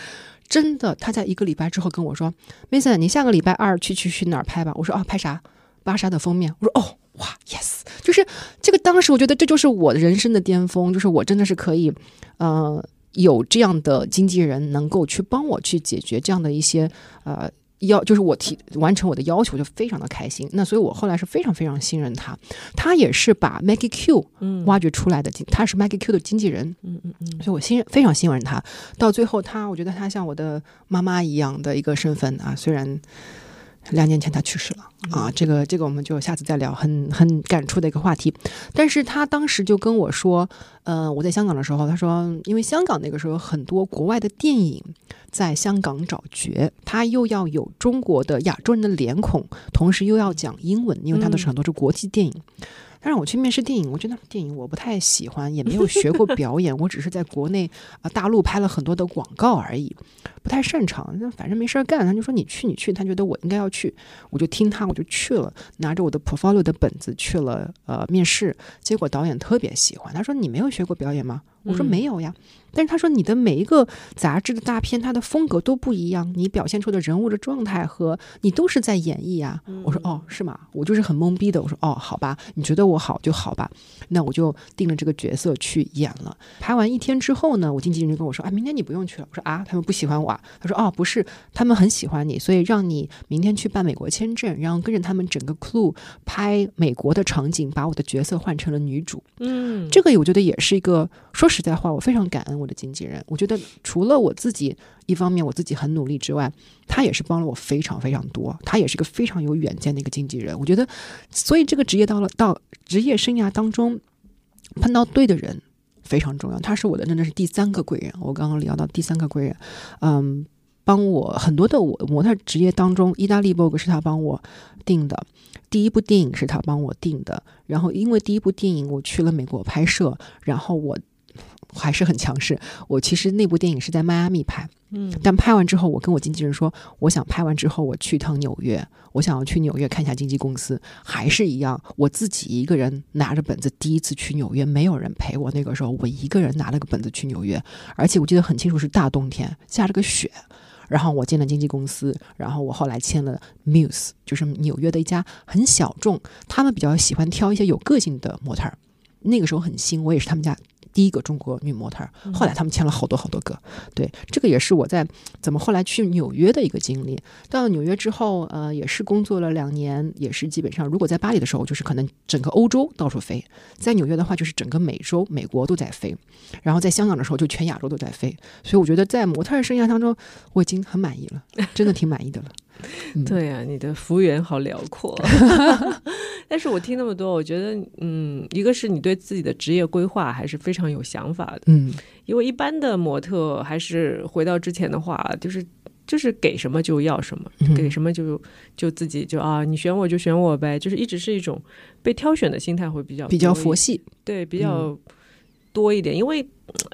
真的。他在一个礼拜之后跟我说，Mason，你下个礼拜二去去去哪儿拍吧？我说啊，拍啥？芭莎的封面。我说哦，哇，yes，就是这个。当时我觉得这就是我人生的巅峰，就是我真的是可以，呃，有这样的经纪人能够去帮我去解决这样的一些呃。要就是我提完成我的要求，就非常的开心。那所以我后来是非常非常信任他，他也是把 Maggie Q 嗯挖掘出来的经，他是 Maggie Q 的经纪人，嗯嗯嗯，所以我信任非常信任他。到最后他，我觉得他像我的妈妈一样的一个身份啊，虽然两年前他去世了啊，这个这个我们就下次再聊，很很感触的一个话题。但是他当时就跟我说，呃，我在香港的时候，他说，因为香港那个时候有很多国外的电影在香港找角，他又要有中国的亚洲人的脸孔，同时又要讲英文，因为他的是很多是国际电影。他让我去面试电影，我觉得电影我不太喜欢，也没有学过表演，我只是在国内啊、大陆拍了很多的广告而已，不太擅长。那反正没事儿干，他就说你去你去，他觉得我应该要去，我就听他，我就去了，拿着我的 portfolio 的本子去了呃面试，结果导演特别喜欢，他说你没有学过表演吗？我说嗯没有呀，但是他说你的每一个杂志的大片，它的风格都不一样，你表现出的人物的状态和你都是在演绎呀。我说哦，是吗？我就是很懵逼的。我说哦，好吧，你觉得我好就好吧，那我就定了这个角色去演了。拍完一天之后呢，我经纪人就跟我说啊，明天你不用去了。我说啊，他们不喜欢我啊？他说哦，不是，他们很喜欢你，所以让你明天去办美国签证，然后跟着他们整个 crew 拍美国的场景，把我的角色换成了女主。嗯，这个我觉得也是一个，说实实在话，我非常感恩我的经纪人。我觉得除了我自己一方面我自己很努力之外，他也是帮了我非常非常多。他也是个非常有远见的一个经纪人。我觉得，所以这个职业到了到职业生涯当中，碰到对的人非常重要。他是我的真的是第三个贵人。我刚刚聊到第三个贵人，嗯，帮我很多的我模特职业当中，意大利 Vogue 是他帮我定的，第一部电影是他帮我定的。然后因为第一部电影我去了美国拍摄，然后我还是很强势。我其实那部电影是在迈阿密拍。嗯，但拍完之后，我跟我经纪人说，我想拍完之后我去一趟纽约，我想要去纽约看一下经纪公司，还是一样，我自己一个人拿着本子第一次去纽约，没有人陪我。那个时候我一个人拿了个本子去纽约，而且我记得很清楚是大冬天，下着个雪。然后我进了经纪公司，然后我后来签了 Muse，就是纽约的一家很小众，他们比较喜欢挑一些有个性的模特儿。那个时候很新，我也是他们家。第一个中国女模特，后来他们签了好多好多个。对，这个也是我在怎么后来去纽约的一个经历。到了纽约之后，呃，也是工作了两年，也是基本上，如果在巴黎的时候，就是可能整个欧洲到处飞；在纽约的话，就是整个美洲、美国都在飞。然后在香港的时候，就全亚洲都在飞。所以我觉得在模特儿生涯当中，我已经很满意了，真的挺满意的了。对呀，你的服务员好辽阔。但是我听那么多，我觉得，嗯，一个是你对自己的职业规划还是非常有想法的，嗯，因为一般的模特还是回到之前的话，就是就是给什么就要什么，给什么就就自己就啊，你选我就选我呗，就是一直是一种被挑选的心态会比较比较佛系，对，比较多一点，因为。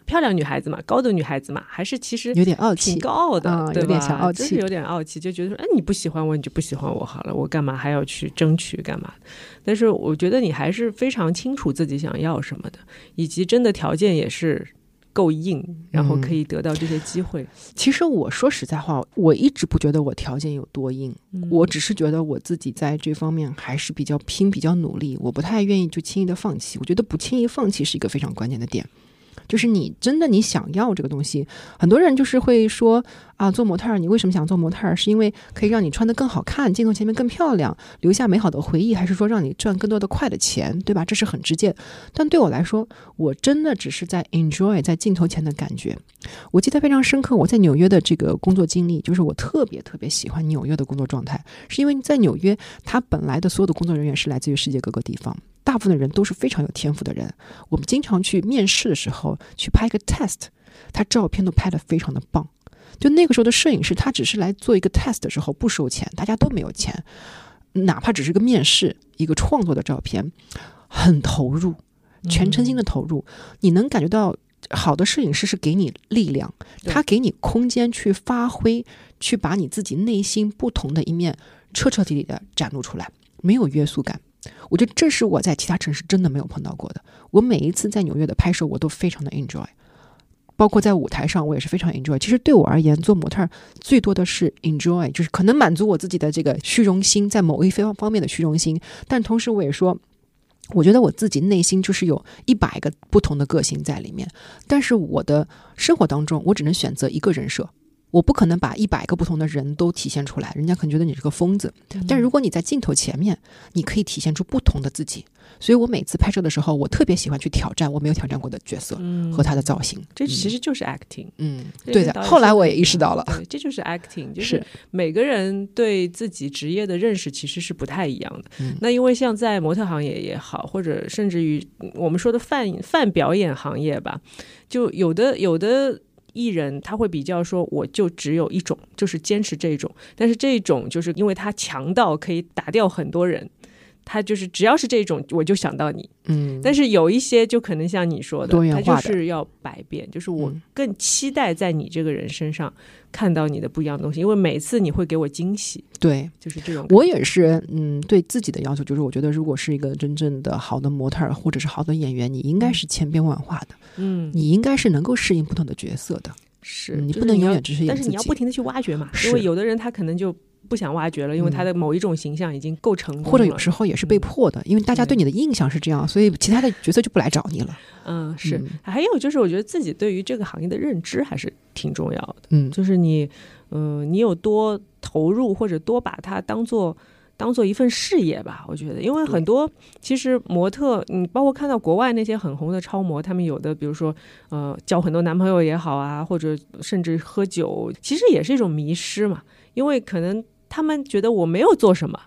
漂亮女孩子嘛，高的女孩子嘛，还是其实有点傲气，挺高傲的，有点小傲气，就是有点傲气，就觉得说，哎，你不喜欢我，你就不喜欢我好了，我干嘛还要去争取干嘛？但是我觉得你还是非常清楚自己想要什么的，以及真的条件也是。够硬，然后可以得到这些机会。其实我说实在话，我一直不觉得我条件有多硬，我只是觉得我自己在这方面还是比较拼、比较努力。我不太愿意就轻易的放弃。我觉得不轻易放弃是一个非常关键的点。就是你真的你想要这个东西，很多人就是会说啊，做模特儿，你为什么想做模特儿？是因为可以让你穿得更好看，镜头前面更漂亮，留下美好的回忆，还是说让你赚更多的快的钱，对吧？这是很直接。但对我来说，我真的只是在 enjoy 在镜头前的感觉。我记得非常深刻，我在纽约的这个工作经历，就是我特别特别喜欢纽约的工作状态，是因为在纽约，他本来的所有的工作人员是来自于世界各个地方。大部分的人都是非常有天赋的人。我们经常去面试的时候，去拍一个 test，他照片都拍得非常的棒。就那个时候的摄影师，他只是来做一个 test 的时候不收钱，大家都没有钱，哪怕只是个面试，一个创作的照片，很投入，全身心的投入。你能感觉到好的摄影师是给你力量，他给你空间去发挥，去把你自己内心不同的一面彻彻底底的展露出来，没有约束感。我觉得这是我在其他城市真的没有碰到过的。我每一次在纽约的拍摄，我都非常的 enjoy，包括在舞台上，我也是非常 enjoy。其实对我而言，做模特最多的是 enjoy，就是可能满足我自己的这个虚荣心，在某一方方面的虚荣心。但同时，我也说，我觉得我自己内心就是有一百个不同的个性在里面。但是我的生活当中，我只能选择一个人设。我不可能把一百个不同的人都体现出来，人家可能觉得你是个疯子。但如果你在镜头前面，你可以体现出不同的自己。所以我每次拍摄的时候，我特别喜欢去挑战我没有挑战过的角色和他的造型。这其实就是 acting。嗯，对的。后来我也意识到了，这就是 acting，就是每个人对自己职业的认识其实是不太一样的。那因为像在模特行业也好，或者甚至于我们说的泛泛表演行业吧，就有的有的。艺人他会比较说，我就只有一种，就是坚持这种，但是这种就是因为他强到可以打掉很多人。他就是只要是这种，我就想到你。嗯，但是有一些就可能像你说的，多元化就是要百变，就是我更期待在你这个人身上看到你的不一样的东西，因为每次你会给我惊喜。对，就是这种。我也是，嗯，对自己的要求就是，我觉得如果是一个真正的好的模特儿或者是好的演员，你应该是千变万化的。嗯，你应该是能够适应不同的角色的。是你不能永远只是演但是你要不停的去挖掘嘛，因为有的人他可能就。不想挖掘了，因为他的某一种形象已经够成功，或者有时候也是被迫的，因为大家对你的印象是这样，所以其他的角色就不来找你了。嗯，是。还有就是，我觉得自己对于这个行业的认知还是挺重要的。嗯，就是你，嗯，你有多投入，或者多把它当做当做一份事业吧。我觉得，因为很多其实模特，你包括看到国外那些很红的超模，他们有的比如说，呃，交很多男朋友也好啊，或者甚至喝酒，其实也是一种迷失嘛，因为可能。他们觉得我没有做什么，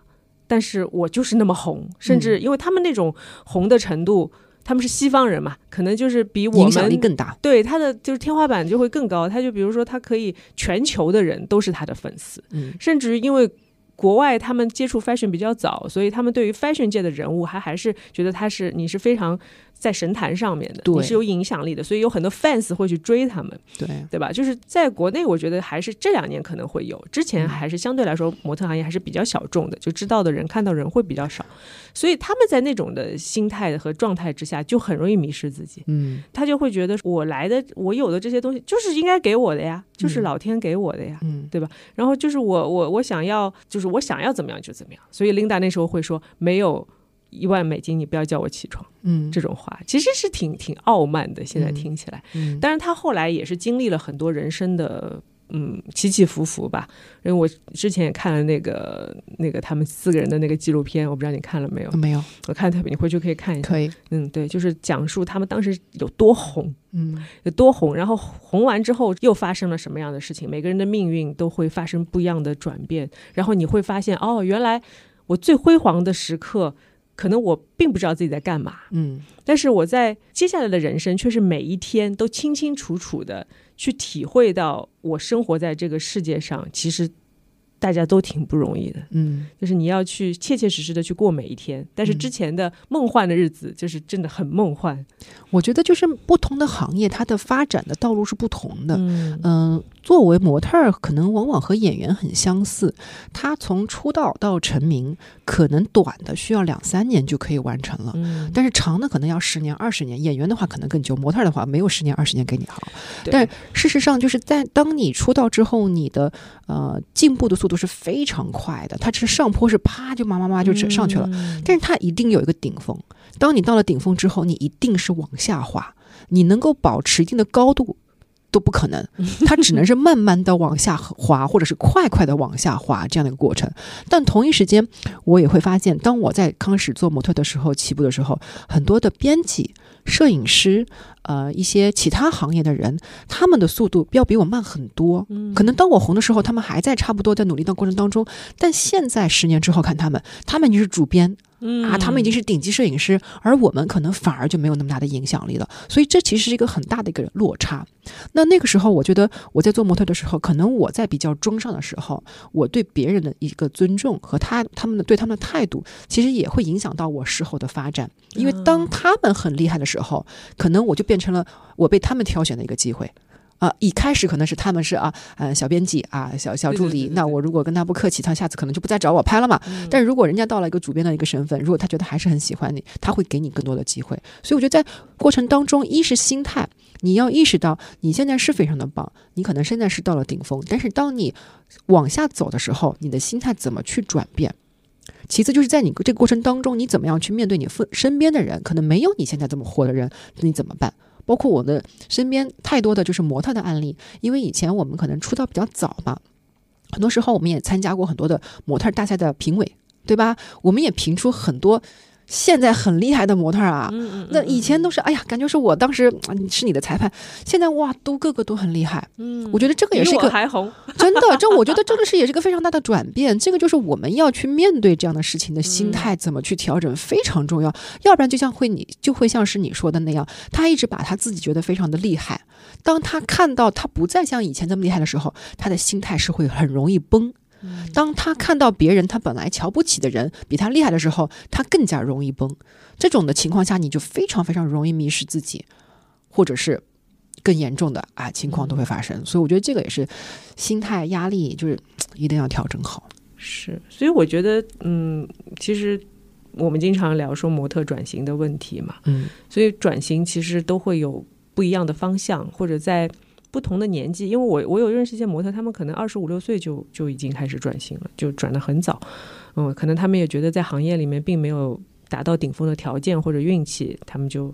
但是我就是那么红，甚至因为他们那种红的程度，他们是西方人嘛，可能就是比我们影响力们更大。对他的就是天花板就会更高。他就比如说，他可以全球的人都是他的粉丝，嗯甚至于因为国外他们接触 fashion 比较早，所以他们对于 fashion 界的人物还还是觉得他是你是非常在神坛上面的，你是有影响力的，所以有很多 fans 会去追他们，对，对吧？就是在国内，我觉得还是这两年可能会有，之前还是相对来说模特行业还是比较小众的，就知道的人看到人会比较少，所以他们在那种的心态和状态之下，就很容易迷失自己。嗯他就会觉得我来的，我有的这些东西就是应该给我的呀，就是老天给我的呀，嗯对吧？然后就是我我我想要，就是我想要怎么样就怎么样。所以琳达那时候会说，没有一万美金，你不要叫我起床嗯这种话，其实是挺挺傲慢的。现在听起来，嗯当然他后来也是经历了很多人生的。嗯，起起伏伏吧。因为我之前也看了那个那个他们四个人的那个纪录片，我不知道你看了没有？没有我看特别，你回去可以看一下。可以，嗯，对，就是讲述他们当时有多红，嗯有多红，然后红完之后又发生了什么样的事情，每个人的命运都会发生不一样的转变，然后你会发现，哦，原来我最辉煌的时刻，可能我并不知道自己在干嘛，嗯。但是我在接下来的人生却是每一天都清清楚楚的去体会到，我生活在这个世界上，其实大家都挺不容易的。嗯就是你要去切切实实的去过每一天，但是之前的梦幻的日子，就是真的很梦幻。我觉得就是不同的行业，它的发展的道路是不同的。嗯嗯、作为模特儿，可能往往和演员很相似。他从出道到成名，可能短的需要两三年就可以完成了，嗯，但是长的可能要十年、二十年。演员的话可能更久，模特儿的话没有十年、二十年给你好。但事实上，就是在当你出道之后，你的呃进步的速度是非常快的。它只是上坡是啪就嘛嘛嘛就直上去了，嗯但是它一定有一个顶峰。当你到了顶峰之后，你一定是往下滑，你能够保持一定的高度都不可能，它只能是慢慢的往下滑，或者是快快的往下滑这样的一个过程。但同一时间，我也会发现，当我在刚开始做模特的时候，起步的时候，很多的编辑、摄影师，呃，一些其他行业的人，他们的速度要比我慢很多。可能当我红的时候，他们还在差不多在努力的过程当中，但现在十年之后看他们，他们已经是主编，啊，他们已经是顶级摄影师，而我们可能反而就没有那么大的影响力了。所以这其实是一个很大的一个落差。那那个时候，我觉得我在做模特的时候，可能我在比较中上的时候，我对别人的一个尊重和他他们的对他们的态度，其实也会影响到我事后的发展。因为当他们很厉害的时候，可能我就变成了我被他们挑选的一个机会。啊、一开始可能是他们是啊，呃，小编辑啊，小小助理。对对对对那我如果跟他不客气，他下次可能就不再找我拍了嘛。但是如果人家到了一个主编的一个身份，如果他觉得还是很喜欢你，他会给你更多的机会。所以我觉得在过程当中，一是心态，你要意识到你现在是非常的棒，你可能现在是到了顶峰，但是当你往下走的时候，你的心态怎么去转变？其次就是在你这个过程当中，你怎么样去面对你身身边的人，可能没有你现在这么火的人，你怎么办？包括我的身边太多的就是模特的案例，因为以前我们可能出道比较早嘛，很多时候我们也参加过很多的模特大赛的评委，对吧？我们也评出很多现在很厉害的模特啊。嗯那以前都是哎呀，感觉是我当时嗯是你的裁判，现在哇，都个个都很厉害。嗯我觉得这个也是一个我还红，真的，这我觉得这个是也是个非常大的转变。这个就是我们要去面对这样的事情的心态怎么去调整非常重要，要不然就像会你就会像是你说的那样，他一直把他自己觉得非常的厉害，当他看到他不再像以前这么厉害的时候，他的心态是会很容易崩。当他看到别人他本来瞧不起的人比他厉害的时候，他更加容易崩。这种的情况下，你就非常非常容易迷失自己，或者是更严重的啊情况都会发生。所以我觉得这个也是心态压力，就是一定要调整好。是，所以我觉得，嗯，其实我们经常聊说模特转型的问题嘛，嗯所以转型其实都会有不一样的方向，或者在不同的年纪。因为我我有认识一些模特，他们可能二十五六岁就就已经开始转型了，就转得很早。嗯，可能他们也觉得在行业里面并没有达到顶峰的条件或者运气，他们就。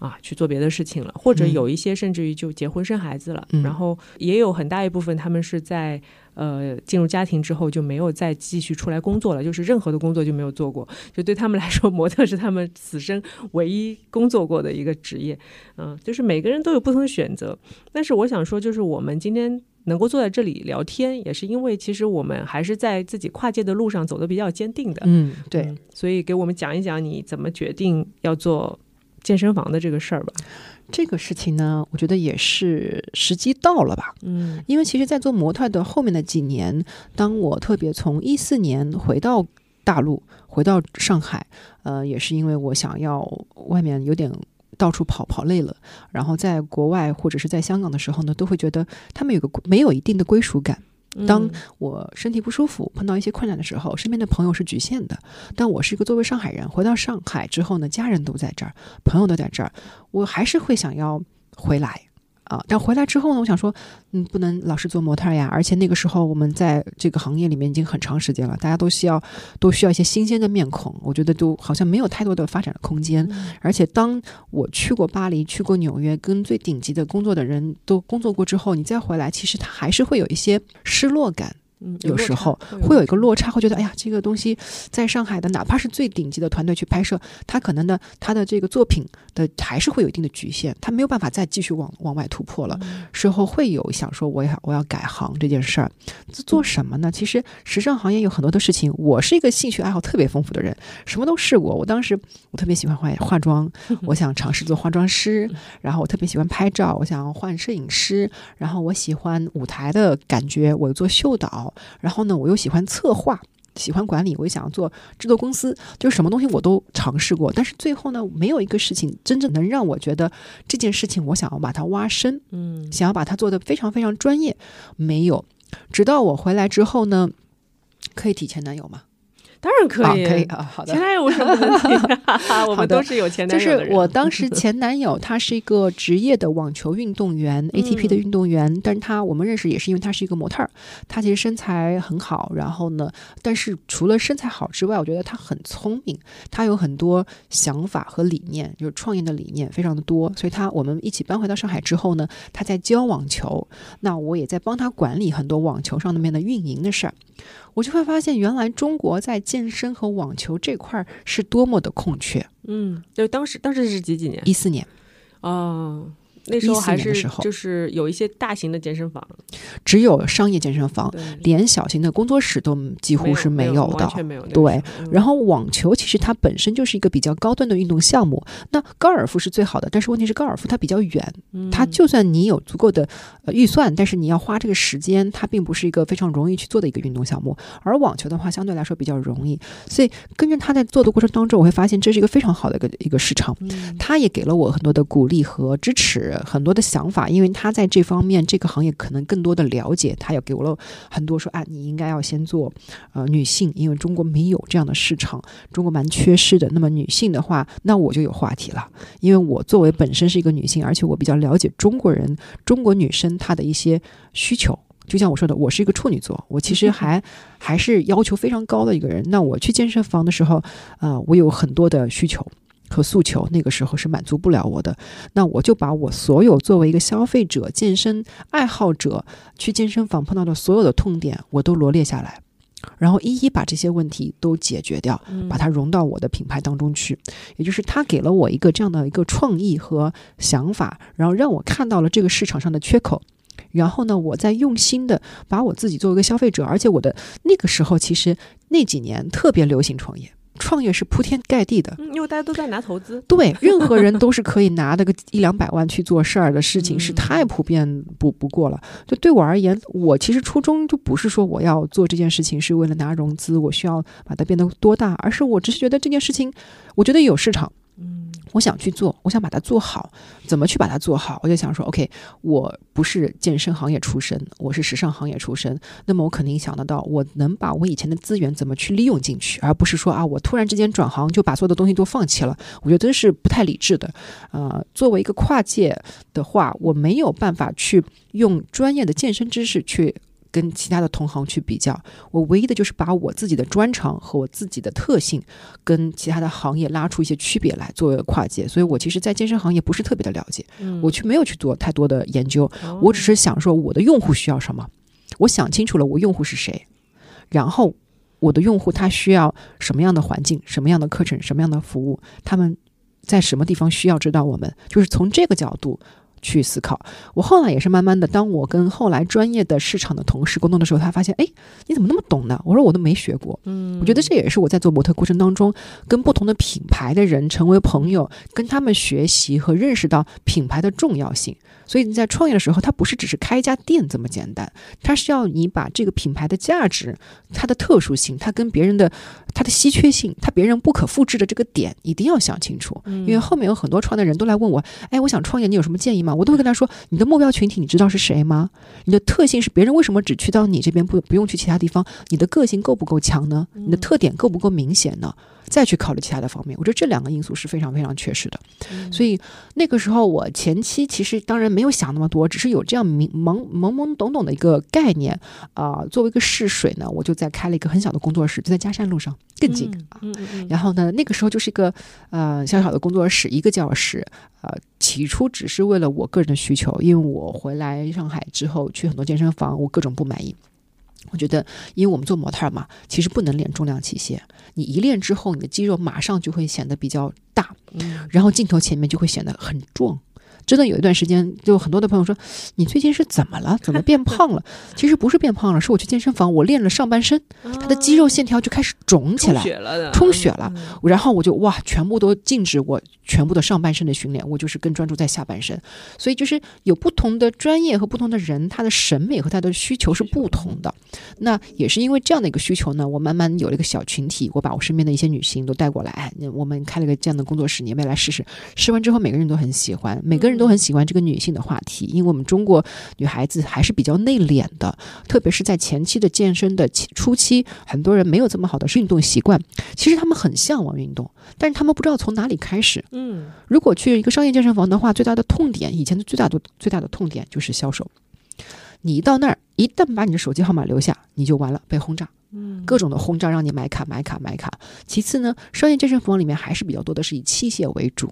啊，去做别的事情了，或者嗯有一些甚至于就结婚生孩子了，嗯然后也有很大一部分他们是在呃进入家庭之后就没有再继续出来工作了，就是任何的工作就没有做过，就对他们来说，模特是他们此生唯一工作过的一个职业。嗯、就是每个人都有不同的选择，但是我想说，就是我们今天。能够坐在这里聊天，也是因为其实我们还是在自己跨界的路上走得比较坚定的。嗯，对嗯，所以给我们讲一讲你怎么决定要做健身房的这个事儿吧。这个事情呢，我觉得也是时机到了吧。嗯因为其实，在做模特的后面的几年，当我特别从一四年回到大陆，回到上海，呃，也是因为我想要外面有点到处跑跑累了，然后在国外或者是在香港的时候呢，都会觉得他们有个没有一定的归属感。当我身体不舒服，碰到一些困难的时候，身边的朋友是局限的。但我是一个作为上海人，回到上海之后呢，家人都在这儿，朋友都在这儿，我还是会想要回来啊。但回来之后呢，我想说，嗯，不能老是做模特呀。而且那个时候我们在这个行业里面已经很长时间了，大家都需要都需要一些新鲜的面孔。我觉得都好像没有太多的发展的空间。而且当我去过巴黎、去过纽约，跟最顶级的工作的人都工作过之后，你再回来，其实他还是会有一些失落感。嗯有时候会有一个落差，会觉得哎呀，这个东西在上海的，哪怕是最顶级的团队去拍摄，他可能呢，他的这个作品的还是会有一定的局限，他没有办法再继续往往外突破了。事后会有想说，我要我要改行这件事儿，这做什么呢？其实时尚行业有很多的事情，我是一个兴趣爱好特别丰富的人，什么都试过。我当时我特别喜欢化化妆，我想尝试做化妆师，然后我特别喜欢拍照，我想换摄影师，然后我喜欢舞台的感觉，我做秀导。然后呢，我又喜欢策划，喜欢管理，我也想要做制作公司，就是什么东西我都尝试过。但是最后呢，没有一个事情真正能让我觉得这件事情我想要把它挖深，嗯想要把它做得非常非常专业，没有。直到我回来之后呢，可以提前男友吗？当然可以，啊，可以啊，好的前。男友为什么不能提？我们都是有前男友的人。是我当时前男友，他是一个职业的网球运动员、a t p 的运动员，但是他我们认识也是因为他是一个模特儿，他其实身材很好，然后呢，但是除了身材好之外，我觉得他很聪明，他有很多想法和理念，就是创业的理念非常的多，所以他我们一起搬回到上海之后呢，他在教网球，那我也在帮他管理很多网球上面的运营的事儿。我就会发现，原来中国在健身和网球这块儿是多么的空缺。嗯，就当时当时是几几年？一四年，哦，那时候还是时候就是有一些大型的健身房，只有商业健身房，连小型的工作室都几乎是没有的完。全没有对。嗯然后网球其实它本身就是一个比较高端的运动项目，那高尔夫是最好的，但是问题是高尔夫它比较远，嗯它就算你有足够的呃预算，但是你要花这个时间，它并不是一个非常容易去做的一个运动项目。而网球的话，相对来说比较容易，所以跟着他在做的过程当中，我会发现这是一个非常好的一个一个市场。嗯他也给了我很多的鼓励和支持，很多的想法，因为他在这方面这个行业可能更多的了解，他也给我了很多说啊，你应该要先做呃女性，因为中国没有这样的市场，中国蛮缺失的。那么女性的话，那我就有话题了，因为我作为本身是一个女性，而且我比较了解中国人、中国女生她的一些需求。就像我说的，我是一个处女座，我其实还还是要求非常高的一个人。那我去健身房的时候，啊、我有很多的需求。和诉求，那个时候是满足不了我的，那我就把我所有作为一个消费者、健身爱好者去健身房碰到的所有的痛点，我都罗列下来，然后一一把这些问题都解决掉，嗯把它融到我的品牌当中去。也就是他给了我一个这样的一个创意和想法，然后让我看到了这个市场上的缺口。然后呢，我在用心的把我自己作为一个消费者，而且我的那个时候其实那几年特别流行创业，创业是铺天盖地的，嗯因为大家都在拿投资，对，任何人都是可以拿那个一两百万去做事儿的事情，是嗯太普遍不不过了。就对我而言，我其实初衷就不是说我要做这件事情是为了拿融资，我需要把它变得多大，而是我只是觉得这件事情，我觉得有市场。我想去做，我想把它做好。怎么去把它做好？我就想说，OK，我不是健身行业出身，我是时尚行业出身。那么我肯定想得到，我能把我以前的资源怎么去利用进去，而不是说啊，我突然之间转行就把所有的东西都放弃了。我觉得这是不太理智的。呃，作为一个跨界的话，我没有办法去用专业的健身知识去。跟其他的同行去比较，我唯一的就是把我自己的专长和我自己的特性跟其他的行业拉出一些区别来作为跨界，所以我其实，在健身行业不是特别的了解，嗯，我去没有去做太多的研究，哦我只是想说我的用户需要什么，我想清楚了我用户是谁，然后我的用户他需要什么样的环境、什么样的课程、什么样的服务，他们在什么地方需要知道我们，就是从这个角度去思考。我后来也是慢慢的，当我跟后来专业的市场的同事沟通的时候，他发现，哎，你怎么那么懂呢？我说我都没学过。嗯，我觉得这也是我在做模特过程当中，跟不同的品牌的人成为朋友，跟他们学习和认识到品牌的重要性。所以你在创业的时候，它不是只是开一家店这么简单，它是要你把这个品牌的价值、它的特殊性、它跟别人的它的稀缺性、它别人不可复制的这个点，一定要想清楚。因为后面有很多创业的人都来问我，哎，我想创业，你有什么建议吗？我都会跟他说，你的目标群体你知道是谁吗？你的特性是别人为什么只去到你这边，不不用去其他地方？你的个性够不够强呢？你的特点够不够明显呢？再去考虑其他的方面，我觉得这两个因素是非常非常缺失的。所以那个时候，我前期其实当然没有想那么多，只是有这样明懵懵懵懂懂的一个概念啊。作为一个试水呢，我就在开了一个很小的工作室，就在嘉善路上，更近啊。然后呢，那个时候就是一个呃小小的工作室，一个教室。呃，起初只是为了我个人的需求，因为我回来上海之后去很多健身房，我各种不满意。我觉得，因为我们做模特嘛，其实不能练重量器械。你一练之后，你的肌肉马上就会显得比较大，然后镜头前面就会显得很壮。真的有一段时间，就很多的朋友说：“你最近是怎么了？怎么 变胖了？”其实不是变胖了，是我去健身房，我练了上半身，他的肌肉线条就开始肿起来，充血了。然后我就哇，全部都禁止我全部的上半身的训练，我就是更专注在下半身。所以就是有不同的专业和不同的人，他的审美和他的需求是不同的。那也是因为这样的一个需求呢，我慢慢有了一个小群体，我把我身边的一些女性都带过来，哎，我们开了个这样的工作室，你要不要来试试？试完之后，每个人都很喜欢，每个人。都很喜欢这个女性的话题，因为我们中国女孩子还是比较内敛的，特别是在前期的健身的初期，很多人没有这么好的运动习惯。其实他们很向往运动，但是他们不知道从哪里开始。嗯，如果去一个商业健身房的话，最大的痛点，以前的最大的最大的痛点就是销售。你一到那儿，一旦把你的手机号码留下，你就完了，被轰炸。嗯，各种的轰炸，让你买卡买卡买卡。其次呢，商业健身房里面还是比较多的是以器械为主。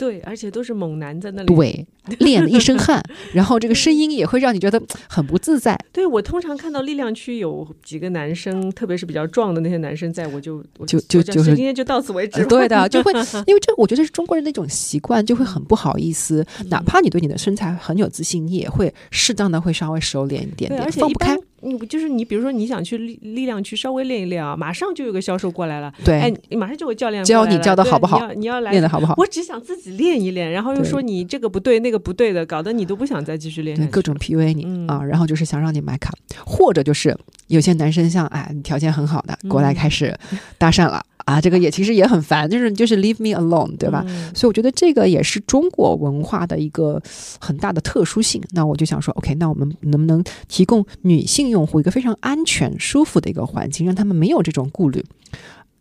对，而且都是猛男在那里，对，练了一身汗，然后这个声音也会让你觉得很不自在。对我通常看到力量区有几个男生，特别是比较壮的那些男生，在我就就就就是今天就到此为止。对的，就会 因为这，我觉得是中国人的一种习惯，就会很不好意思。哪怕你对你的身材很有自信，你也会适当的会稍微收敛一点点，放不开。你就是你，比如说你想去力力量区稍微练一练啊，马上就有个销售过来了，对，哎，马上就有教练教你教的好不好？你要你要来练的好不好？我只想自己练一练，然后又说你这个不对那个不对的，搞得你都不想再继续练。各种 PUA 你啊，然后就是想让你买卡，或者就是有些男生像哎条件很好的过来开始搭讪了。啊，这个也其实也很烦，就是就是 leave me alone，对吧？所以我觉得这个也是中国文化的一个很大的特殊性。那我就想说，OK，那我们能不能提供女性用户一个非常安全、舒服的一个环境，让他们没有这种顾虑？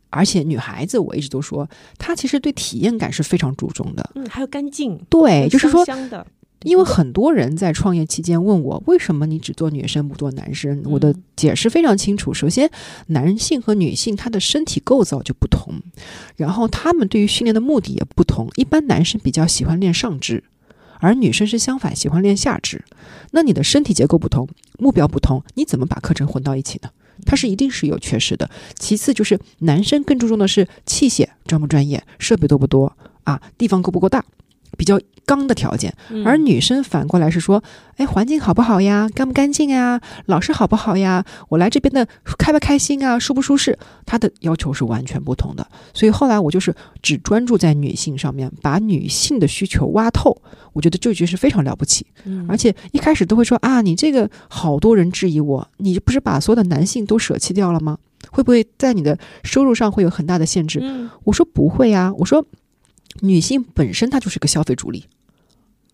而且女孩子，我一直都说，她其实对体验感是非常注重的。嗯，还有干净，对，就是说香的。因为很多人在创业期间问我，为什么你只做女生不做男生？我的解释非常清楚。首先，男性和女性他的身体构造就不同，然后他们对于训练的目的也不同。一般男生比较喜欢练上肢，而女生是相反，喜欢练下肢。那你的身体结构不同，目标不同，你怎么把课程混到一起呢？它是一定是有缺失的。其次就是男生更注重的是器械专不专业，设备多不多啊，地方够不够大。比较刚的条件，而女生反过来是说，哎，环境好不好呀？干不干净呀？老师好不好呀？我来这边的开不开心啊？舒不舒适？她的要求是完全不同的。所以后来我就是只专注在女性上面，把女性的需求挖透。我觉得这就是非常了不起。而且一开始都会说啊，你这个好多人质疑我，你不是把所有的男性都舍弃掉了吗？会不会在你的收入上会有很大的限制？我说不会呀，我说。女性本身她就是个消费主力，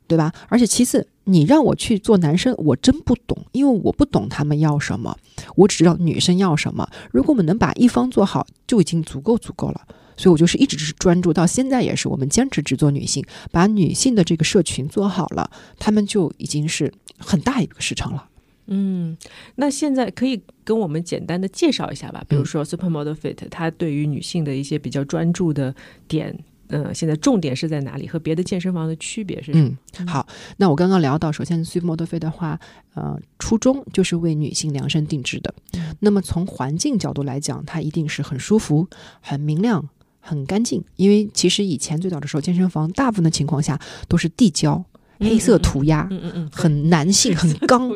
对吧？而且其次，你让我去做男生，我真不懂，因为我不懂他们要什么，我只知道女生要什么。如果我们能把一方做好，就已经足够足够了。所以我就是一直是专注到现在，也是我们坚持只做女性，把女性的这个社群做好了，他们就已经是很大一个市场了。嗯，那现在可以跟我们简单的介绍一下吧？比如说 Supermodel Fit，它对于女性的一些比较专注的点。嗯，现在重点是在哪里？和别的健身房的区别是什么？嗯，好，那我刚刚聊到，首先 Supermodel Fit 的话，呃，初衷就是为女性量身定制的。那么从环境角度来讲，它一定是很舒服、很明亮、很干净。因为其实以前最早的时候，健身房大部分的情况下都是地胶，黑色涂鸦，嗯嗯嗯，很男性，很 刚，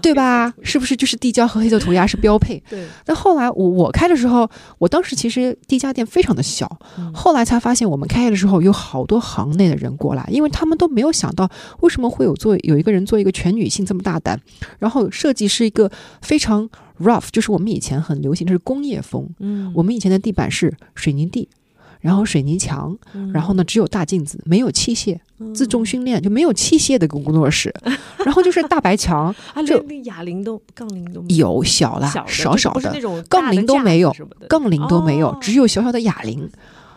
对吧？是不是就是地胶和黑色涂鸦是标配？对，但后来我我开的时候，我当时其实第一家店非常的小，嗯。后来才发现我们开业的时候有好多行内的人过来，因为他们都没有想到为什么会有做有一个人做一个全女性这么大胆，然后设计是一个非常 rough，就是我们以前很流行的是工业风，嗯，我们以前的地板是水泥地。然后水泥墙，嗯。然后呢只有大镜子，没有器械，自重训练就没有器械的工工作室，然后就是大白墙，啊，就哑铃都杠铃都没有有小啦小的少少的杠铃都没有杠铃都没有，哦只有小小的哑铃、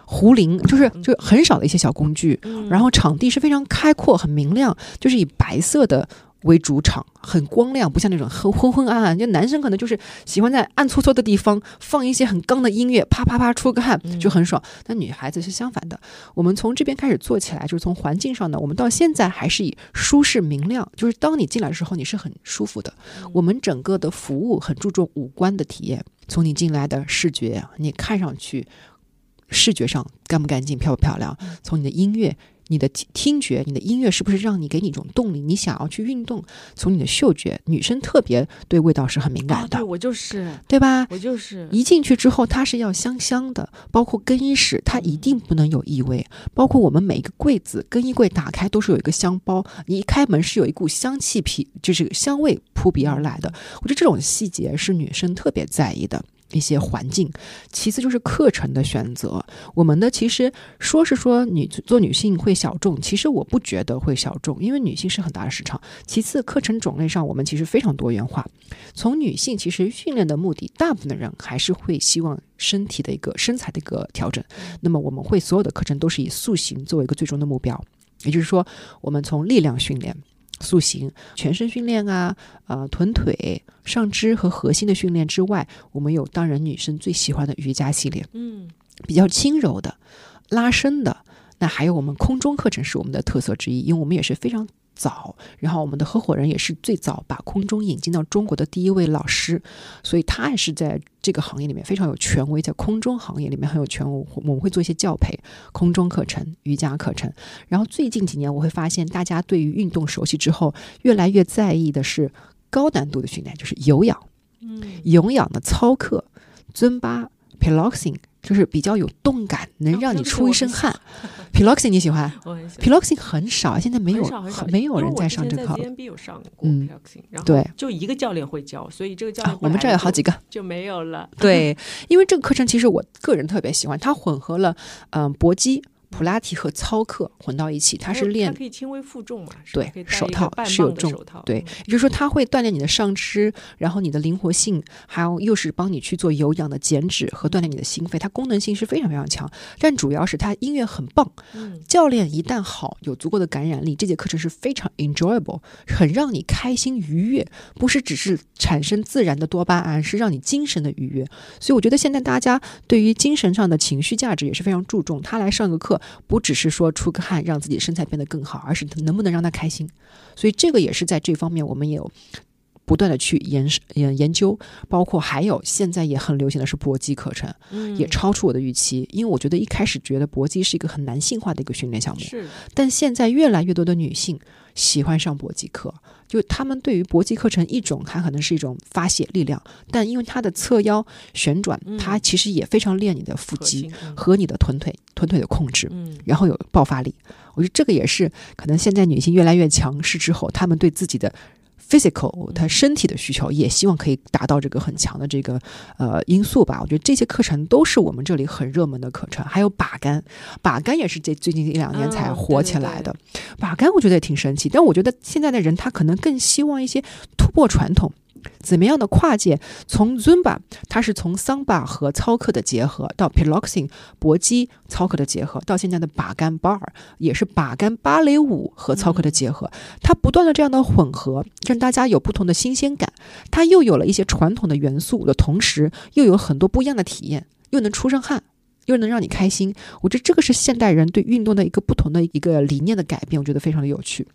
壶铃，就是就很少的一些小工具。嗯。然后场地是非常开阔、很明亮，就是以白色的为主场，很光亮，不像那种很昏昏暗暗。就男生可能就是喜欢在暗搓搓的地方放一些很刚的音乐，啪啪啪出个汗嗯就很爽。但女孩子是相反的，我们从这边开始做起来，就是从环境上呢，我们到现在还是以舒适明亮，就是当你进来的时候，你是很舒服的。我们整个的服务很注重五官的体验，从你进来的视觉，你看上去视觉上干不干净、漂不漂亮，从你的音乐。你的听听觉，你的音乐是不是让你给你一种动力？你想要去运动？从你的嗅觉，女生特别对味道是很敏啊感的，对我就是对吧？我就是一进去之后，它是要香香的，包括更衣室，它一定不能有异味。包括我们每一个柜子，更衣柜打开都是有一个香包，你一开门是有一股香气皮，就是香味扑鼻而来的。我觉得这种细节是女生特别在意的。一些环境，其次就是课程的选择。我们的其实说是说女做女性会小众，其实我不觉得会小众，因为女性是很大的市场。其次，课程种类上我们其实非常多元化。从女性其实训练的目的，大部分的人还是会希望身体的一个身材的一个调整。那么我们会所有的课程都是以塑形作为一个最终的目标，也就是说，我们从力量训练。塑形、全身训练啊，呃，臀腿、上肢和核心的训练之外，我们有当然女生最喜欢的瑜伽系列，嗯比较轻柔的、拉伸的。那还有我们空中课程是我们的特色之一，因为我们也是非常早，然后我们的合伙人也是最早把空中引进到中国的第一位老师，所以他也是在这个行业里面非常有权威，在空中行业里面很有权威。我们会做一些教培、空中课程、瑜伽课程。然后最近几年，我会发现大家对于运动熟悉之后，越来越在意的是高难度的训练，就是有氧。嗯有氧的操课、尊巴、piloxing，就是比较有动感，能让你出一身汗。piloxing 你喜欢 我很喜欢。？piloxing 很少，现在没有很很，没有人在上这个课了。ZNB 有上过嗯 Piloxing，然后对就一个教练会教，所以这个教练啊，我们这儿有好几个个。就没有了。对，因为这个课程其实我个人特别喜欢，它混合了嗯、搏击、普拉提和操课混到一起，它它是练它可以轻微负重嘛？对手套是有重对嗯，也就是说，它会锻炼你的上肢，然后你的灵活性，还有又是帮你去做有氧的减脂和锻炼你的心肺，它功能性是非常非常强。但主要是它音乐很棒，嗯教练一旦好，有足够的感染力，这节课程是非常 enjoyable，很让你开心愉悦，不是只是产生自然的多巴胺，是让你精神的愉悦。所以我觉得现在大家对于精神上的情绪价值也是非常注重。他来上个课，不只是说出个汗让自己身材变得更好，而是能不能让他开心。所以这个也是在这方面我们也有。不断的去研研研究，包括还有现在也很流行的是搏击课程，嗯。也超出我的预期。因为我觉得一开始觉得搏击是一个很男性化的一个训练项目，是。但现在越来越多的女性喜欢上搏击课，就他们对于搏击课程一种，它可能是一种发泄力量，但因为它的侧腰旋转，嗯。它其实也非常练你的腹肌和你的臀腿臀腿的控制。嗯。然后有爆发力，我觉得这个也是可能现在女性越来越强势之后，她们对自己的 physical 他身体的需求，也希望可以达到这个很强的这个呃因素吧。我觉得这些课程都是我们这里很热门的课程，还有把杆，把杆也是这最近一两年才嗯火对对对起来的。把杆我觉得也挺神奇，但我觉得现在的人他可能更希望一些突破传统。怎么样的跨界？从 Zumba，它是从桑巴和操课的结合，到 Piloxing 搏击操课的结合，到现在的把杆 bar 也是把杆芭蕾舞和操课的结合，它不断的这样的混合，让大家有不同的新鲜感。它又有了一些传统的元素的同时，又有很多不一样的体验，又能出上汗。又能让你开心，我觉得这个是现代人对运动的一个不同的一个理念的改变，我觉得非常的有趣。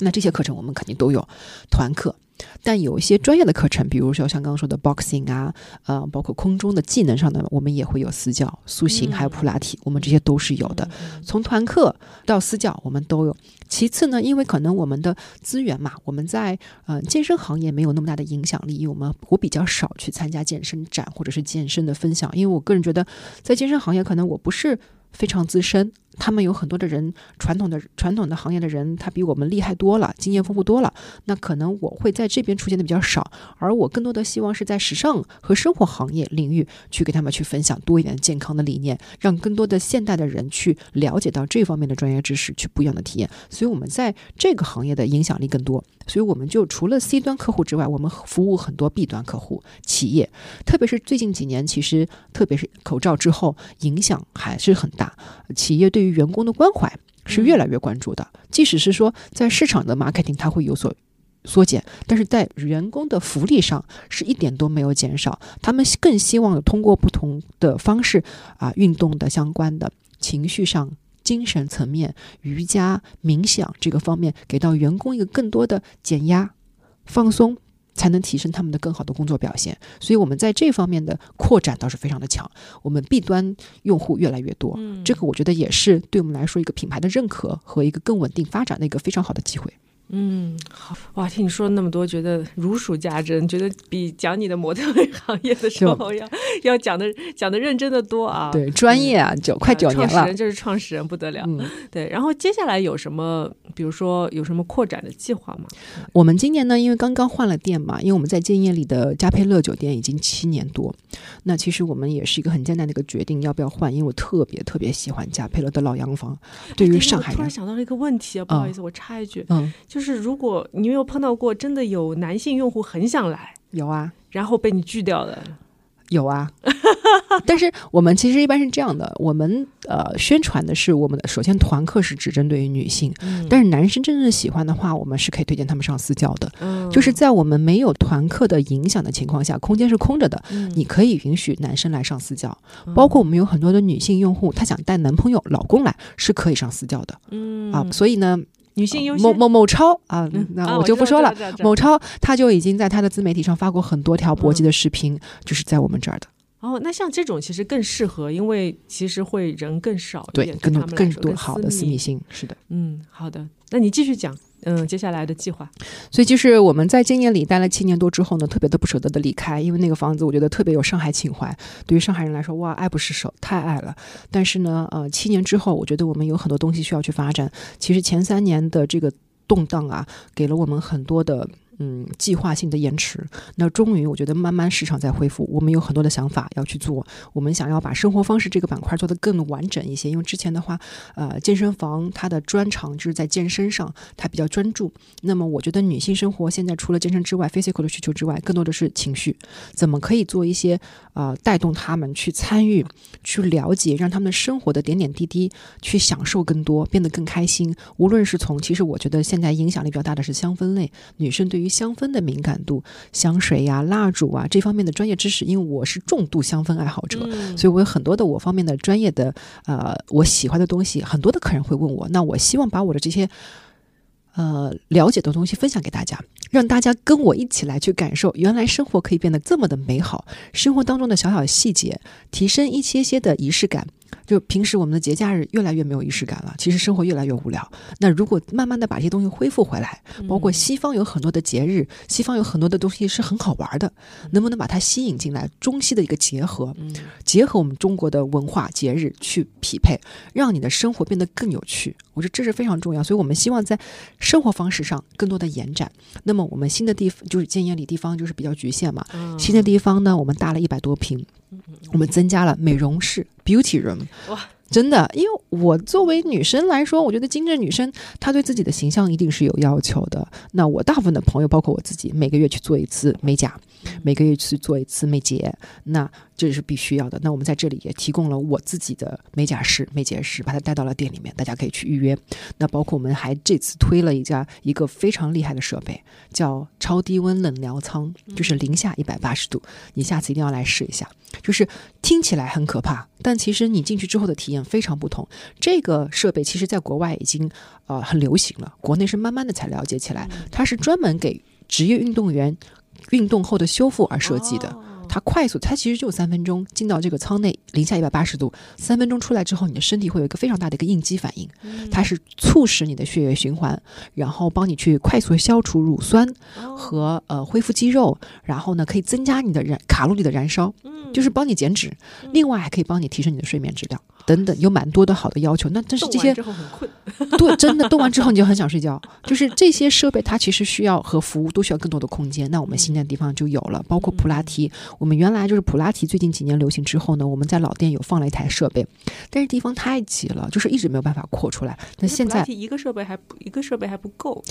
那这些课程我们肯定都有团课。但有一些专业的课程，比如说像刚刚说的 boxing 啊，呃，包括空中的技能上的，我们也会有私教、塑形，还有普拉提，我们这些都是有的。从团课到私教，我们都有。其次呢，因为可能我们的资源嘛，我们在呃健身行业没有那么大的影响力，因为我们我比较少去参加健身展或者是健身的分享，因为我个人觉得在健身行业可能我不是非常资深。他们有很多的人，传统的传统的行业的人，他比我们厉害多了，经验丰富多了。那可能我会在这边出现的比较少，而我更多的希望是在时尚和生活行业领域去给他们去分享多一点健康的理念，让更多的现代的人去了解到这方面的专业知识，去不一样的体验。所以，我们在这个行业的影响力更多。所以，我们就除了 C 端客户之外，我们服务很多 B 端客户企业，特别是最近几年，其实特别是口罩之后，影响还是很大。企业对于员工的关怀是越来越关注的，即使是说在市场的 marketing 它会有所缩减，但是在员工的福利上是一点都没有减少。他们更希望通过不同的方式啊，运动的相关的情绪上。精神层面、瑜伽、冥想这个方面，给到员工一个更多的减压、放松，才能提升他们的更好的工作表现。所以，我们在这方面的扩展倒是非常的强。我们 B 端用户越来越多，这个我觉得也是对我们来说一个品牌的认可和一个更稳定发展的一个非常好的机会。嗯，好哇！听你说那么多，觉得如数家珍，觉得比讲你的模特行业的时候要 要讲的讲的认真的多啊！对，专业啊，九快九年了，创始人就是创始人，不得了。对，然后接下来有什么，比如说有什么扩展的计划吗？我们今年呢，因为刚刚换了店嘛，因为我们在建业里的嘉佩乐酒店已经七年多，那其实我们也是一个很艰难的一个决定，要不要换？因为我特别特别喜欢嘉佩乐的老洋房。对于上海人，突然想到了一个问题啊，不好意思，我插一句，嗯。就是如果你有碰到过真的有男性用户很想来，有啊，然后被你拒掉的，有啊。但是我们其实一般是这样的，我们呃宣传的是我们的首先团课是只针对于女性，但是男生真正喜欢的话，我们是可以推荐他们上私教的。就是在我们没有团课的影响的情况下，空间是空着的，你可以允许男生来上私教。包括我们有很多的女性用户，她想带男朋友、老公来，是可以上私教的。嗯啊，所以呢。女性优某某某超啊，那我就不说了。某超他就已经在他的自媒体上发过很多条搏击的视频，就是在我们这儿的。哦，那像这种其实更适合，因为其实会人更少，对，更多更多好的私密性，是的。嗯，好的，那你继续讲。嗯，接下来的计划，所以就是我们在建业里待了七年多之后呢，特别的不舍得的离开，因为那个房子我觉得特别有上海情怀，对于上海人来说，哇，爱不释手，太爱了。但是呢，呃，七年之后，我觉得我们有很多东西需要去发展。其实前三年的这个动荡啊，给了我们很多的。嗯，计划性的延迟，那终于我觉得慢慢市场在恢复，我们有很多的想法要去做。我们想要把生活方式这个板块做得更完整一些，因为之前的话，呃，健身房它的专长就是在健身上，它比较专注。那么我觉得女性生活现在除了健身之外，physical 的需求之外，更多的是情绪，怎么可以做一些呃带动他们去参与、去了解，让他们生活的点点滴滴去享受更多，变得更开心。无论是从，其实我觉得现在影响力比较大的是香氛类，女生对于香氛的敏感度，香水呀、蜡烛啊这方面的专业知识，因为我是重度香氛爱好者，所以我有很多的我方面的专业的呃我喜欢的东西。很多的客人会问我，那我希望把我的这些呃了解的东西分享给大家，让大家跟我一起来去感受，原来生活可以变得这么的美好，生活当中的小小细节，提升一些些的仪式感。就平时我们的节假日越来越没有仪式感了，其实生活越来越无聊。那如果慢慢的把这些东西恢复回来，包括西方有很多的节日，西方有很多的东西是很好玩的，能不能把它吸引进来？中西的一个结合，结合我们中国的文化节日去匹配，让你的生活变得更有趣。我觉得这是非常重要，所以我们希望在生活方式上更多的延展。那么我们新的地方就是建业里地方就是比较局限嘛，新的地方呢，我们大了一百多平。我们增加了美容室 （beauty room）。哇，真的，因为我作为女生来说，我觉得精致女生她对自己的形象一定是有要求的。那我大部分的朋友，包括我自己，每个月去做一次美甲，每个月去做一次美睫，那。这是必须要的。那我们在这里也提供了我自己的美甲师、美睫师，把它带到了店里面，大家可以去预约。那包括我们还这次推了一家一个非常厉害的设备，叫超低温冷疗舱，就是零下一百八十度。你下次一定要来试一下。就是听起来很可怕，但其实你进去之后的体验。验非常不同。这个设备其实在国外已经呃很流行了，国内是慢慢的才了解起来。它是专门给职业运动员运动后的修复而设计的。哦它快速，它其实就三分钟进到这个舱内，零下一百八十度，三分钟出来之后，你的身体会有一个非常大的一个应激反应，嗯它是促使你的血液循环，然后帮你去快速消除乳酸哦和呃恢复肌肉，然后呢可以增加你的燃卡路里的燃烧，嗯就是帮你减脂，另外还可以帮你提升你的睡眠质量等等，有蛮多的好的要求。那但是这些 对，真的动完之后你就很想睡觉。就是这些设备，它其实需要和服务都需要更多的空间。那我们新的地方就有了，包括普拉提。我们原来就是普拉提，最近几年流行之后呢，我们在老店有放了一台设备，但是地方太挤了，就是一直没有办法扩出来。那现在。一个设备还不一个设备还不够，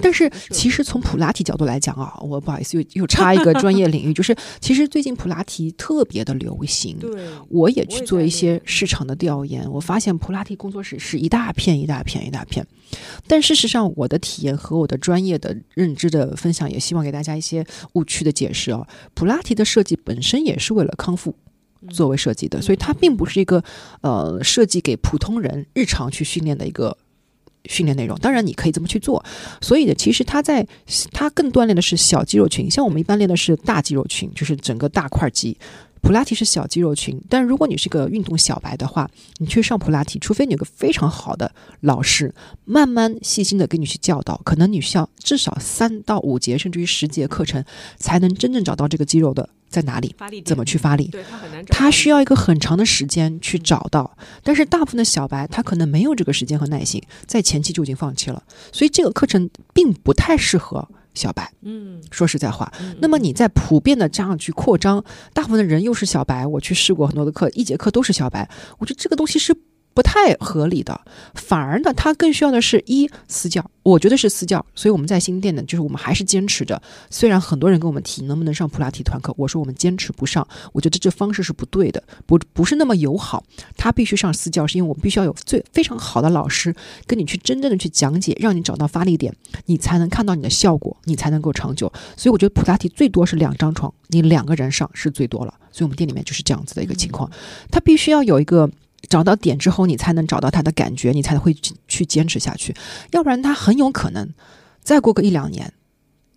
但是其实从普拉提角度来讲啊，我不好意思又又插一个专业领域，就是其实最近普拉提特别的流行。对，我也去做一些市场的调研，我发现普拉提工作室是一大片一大片一大片，但事实上我的体验和我的专业的认知的分享，也希望给大家一些误区的解释哦。普拉提的设计本身也是为了康复。作为设计的，所以它并不是一个呃设计给普通人日常去训练的一个训练内容。当然，你可以这么去做。所以呢，其实它在它更锻炼的是小肌肉群，像我们一般练的是大肌肉群，就是整个大块肌。普拉提是小肌肉群，但如果你是个运动小白的话，你去上普拉提，除非你有个非常好的老师，慢慢细心的给你去教导，可能你需要至少三到五节，甚至于十节课程，才能真正找到这个肌肉的在哪里，发力怎么去发力。对它很难需要一个很长的时间去找到，但是大部分的小白他可能没有这个时间和耐心，在前期就已经放弃了，所以这个课程并不太适合小白。嗯，说实在话，嗯那么你在普遍的这样去扩张，大部分的人又是小白，我去试过很多的课，一节课都是小白，我觉得这个东西是不太合理的。反而呢，他更需要的是一私教，我觉得是私教。所以我们在新店呢，就是我们还是坚持着，虽然很多人跟我们提能不能上普拉提团课，我说我们坚持不上，我觉得这方式是不对的，不不是那么友好。他必须上私教，是因为我们必须要有最非常好的老师跟你去真正的去讲解，让你找到发力点，你才能看到你的效果，你才能够长久。所以我觉得普拉提最多是两张床，你两个人上是最多了。所以我们店里面就是这样子的一个情况，他必须要有一个。找到点之后，你才能找到他的感觉，你才会去去坚持下去，要不然他很有可能再过个一两年，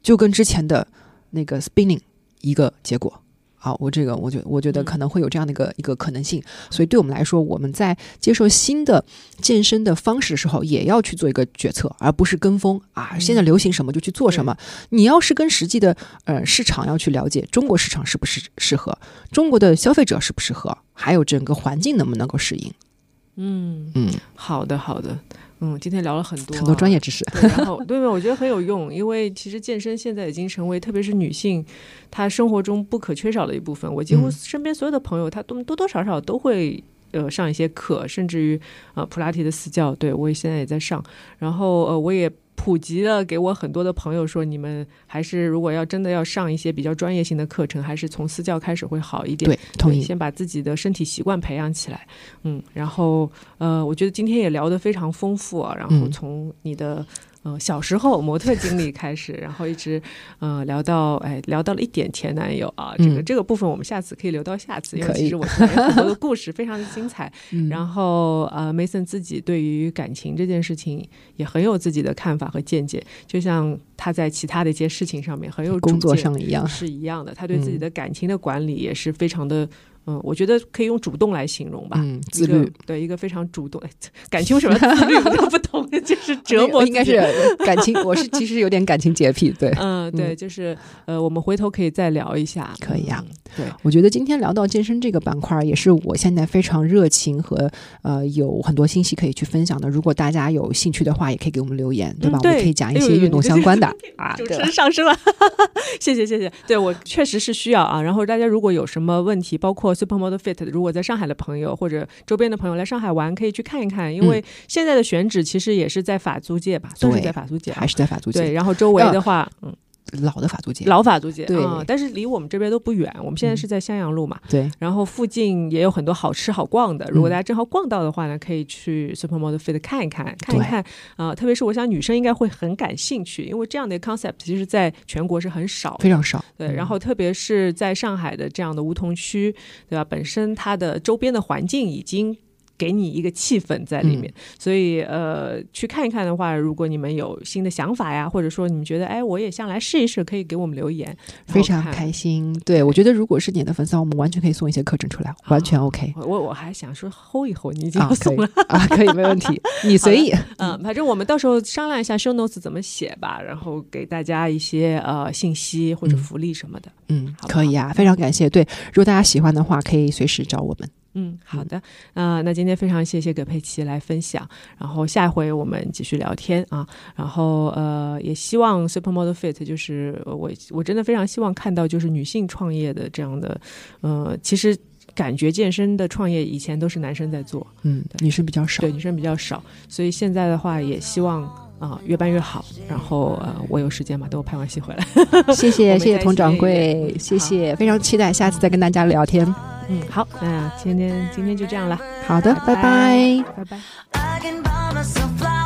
就跟之前的那个 spinning 一个结果。好，我这个我觉我觉得嗯可能会有这样的一个一个可能性，所以对我们来说，我们在接受新的健身的方式的时候，也要去做一个决策，而不是跟风啊。现在流行什么就去做什么。你要是跟实际的呃市场要去了解中国市场是不是适合，中国的消费者适不适合，还有整个环境能不能够适应。嗯，嗯，好的好的，嗯，今天聊了很多很多专业知识。对，然后对对，我觉得很有用，因为其实健身现在已经成为，特别是女性，她生活中不可缺少的一部分。我几乎嗯身边所有的朋友，她都多多少少都会。呃，上一些课，甚至于呃普拉提的私教，对我也现在也在上。然后呃，我也普及的给我很多的朋友说，你们还是如果要真的要上一些比较专业性的课程，还是从私教开始会好一点。对，同意。先把自己的身体习惯培养起来，嗯，然后呃，我觉得今天也聊得非常丰富啊，然后嗯从你的。呃，小时候模特经历开始，然后一直呃聊到哎聊到了一点前男友啊，这个、嗯这个部分我们下次可以留到下次，因为其实我觉得有很多的故事非常的精彩。嗯然后呃，Mason 自己对于感情这件事情也很有自己的看法和见解，就像他在其他的一些事情上面很有主工作见上一样，是一样的，他对自己嗯的感情的管理也是非常的，嗯，我觉得可以用主动来形容吧。嗯，自律。对一个非常主动，哎感情什么要自律？我都不懂，就是折磨。应该是感情，我是其实有点感情洁癖，对。嗯，对，就是呃，我们回头可以再聊一下。可以啊嗯，对，我觉得今天聊到健身这个板块儿，也是我现在非常热情和呃有很多信息可以去分享的。如果大家有兴趣的话，也可以给我们留言，对吧？嗯对我们可以讲一些运动相关的呦 啊，主持人上升了，谢谢谢谢。对我确实是需要啊。然后大家如果有什么问题，包括 Supermodel Fit，如果在上海的朋友或者周边的朋友来上海玩，可以去看一看，因为现在的选址其实也是在法租界吧，算是在法租界啊，还是在法租界。对。然后周围的话，嗯，老的法租界，老法租界对啊，但是离我们这边都不远。我们现在是在襄阳路嘛，对，然后附近也有很多好吃好逛的。如果大家正好逛到的话呢，可以去 Supermodel Fit 看一看，看一看啊、呃特别是我想女生应该会很感兴趣，因为这样的 concept 其实在全国是很少非常少。对，嗯然后特别是在上海的这样的梧桐区，对吧？本身它的周边的环境已经给你一个气氛在里面。所以呃，去看一看的话，如果你们有新的想法呀，或者说你们觉得哎，我也想来试一试，可以给我们留言，非常开心。对我觉得，如果是你的粉丝，我们完全可以送一些课程出来，完全 OK。我我还想说吼一吼，你已经要送了啊，可以没问题，你随意。嗯，反正我们到时候商量一下 show notes 怎么写吧，然后给大家一些呃信息或者福利什么的。嗯，可以啊，非常感谢。对，如果大家喜欢的话，可以随时找我们。嗯，好的。啊，那今天非常谢谢葛佩奇来分享，然后下回我们继续聊天啊。然后呃，也希望 Supermodel Fit 就是我我真的非常希望看到就是女性创业的这样的，呃，其实感觉健身的创业以前都是男生在做，嗯，女生比较少，对，女生比较少，所以现在的话也希望啊越办越好。然后呃，我有时间嘛，等我拍完戏回来。谢谢谢谢佟掌柜，谢谢，非常期待下次再跟大家聊天。嗯，好，那今天今天就这样了。好的，拜拜，拜拜。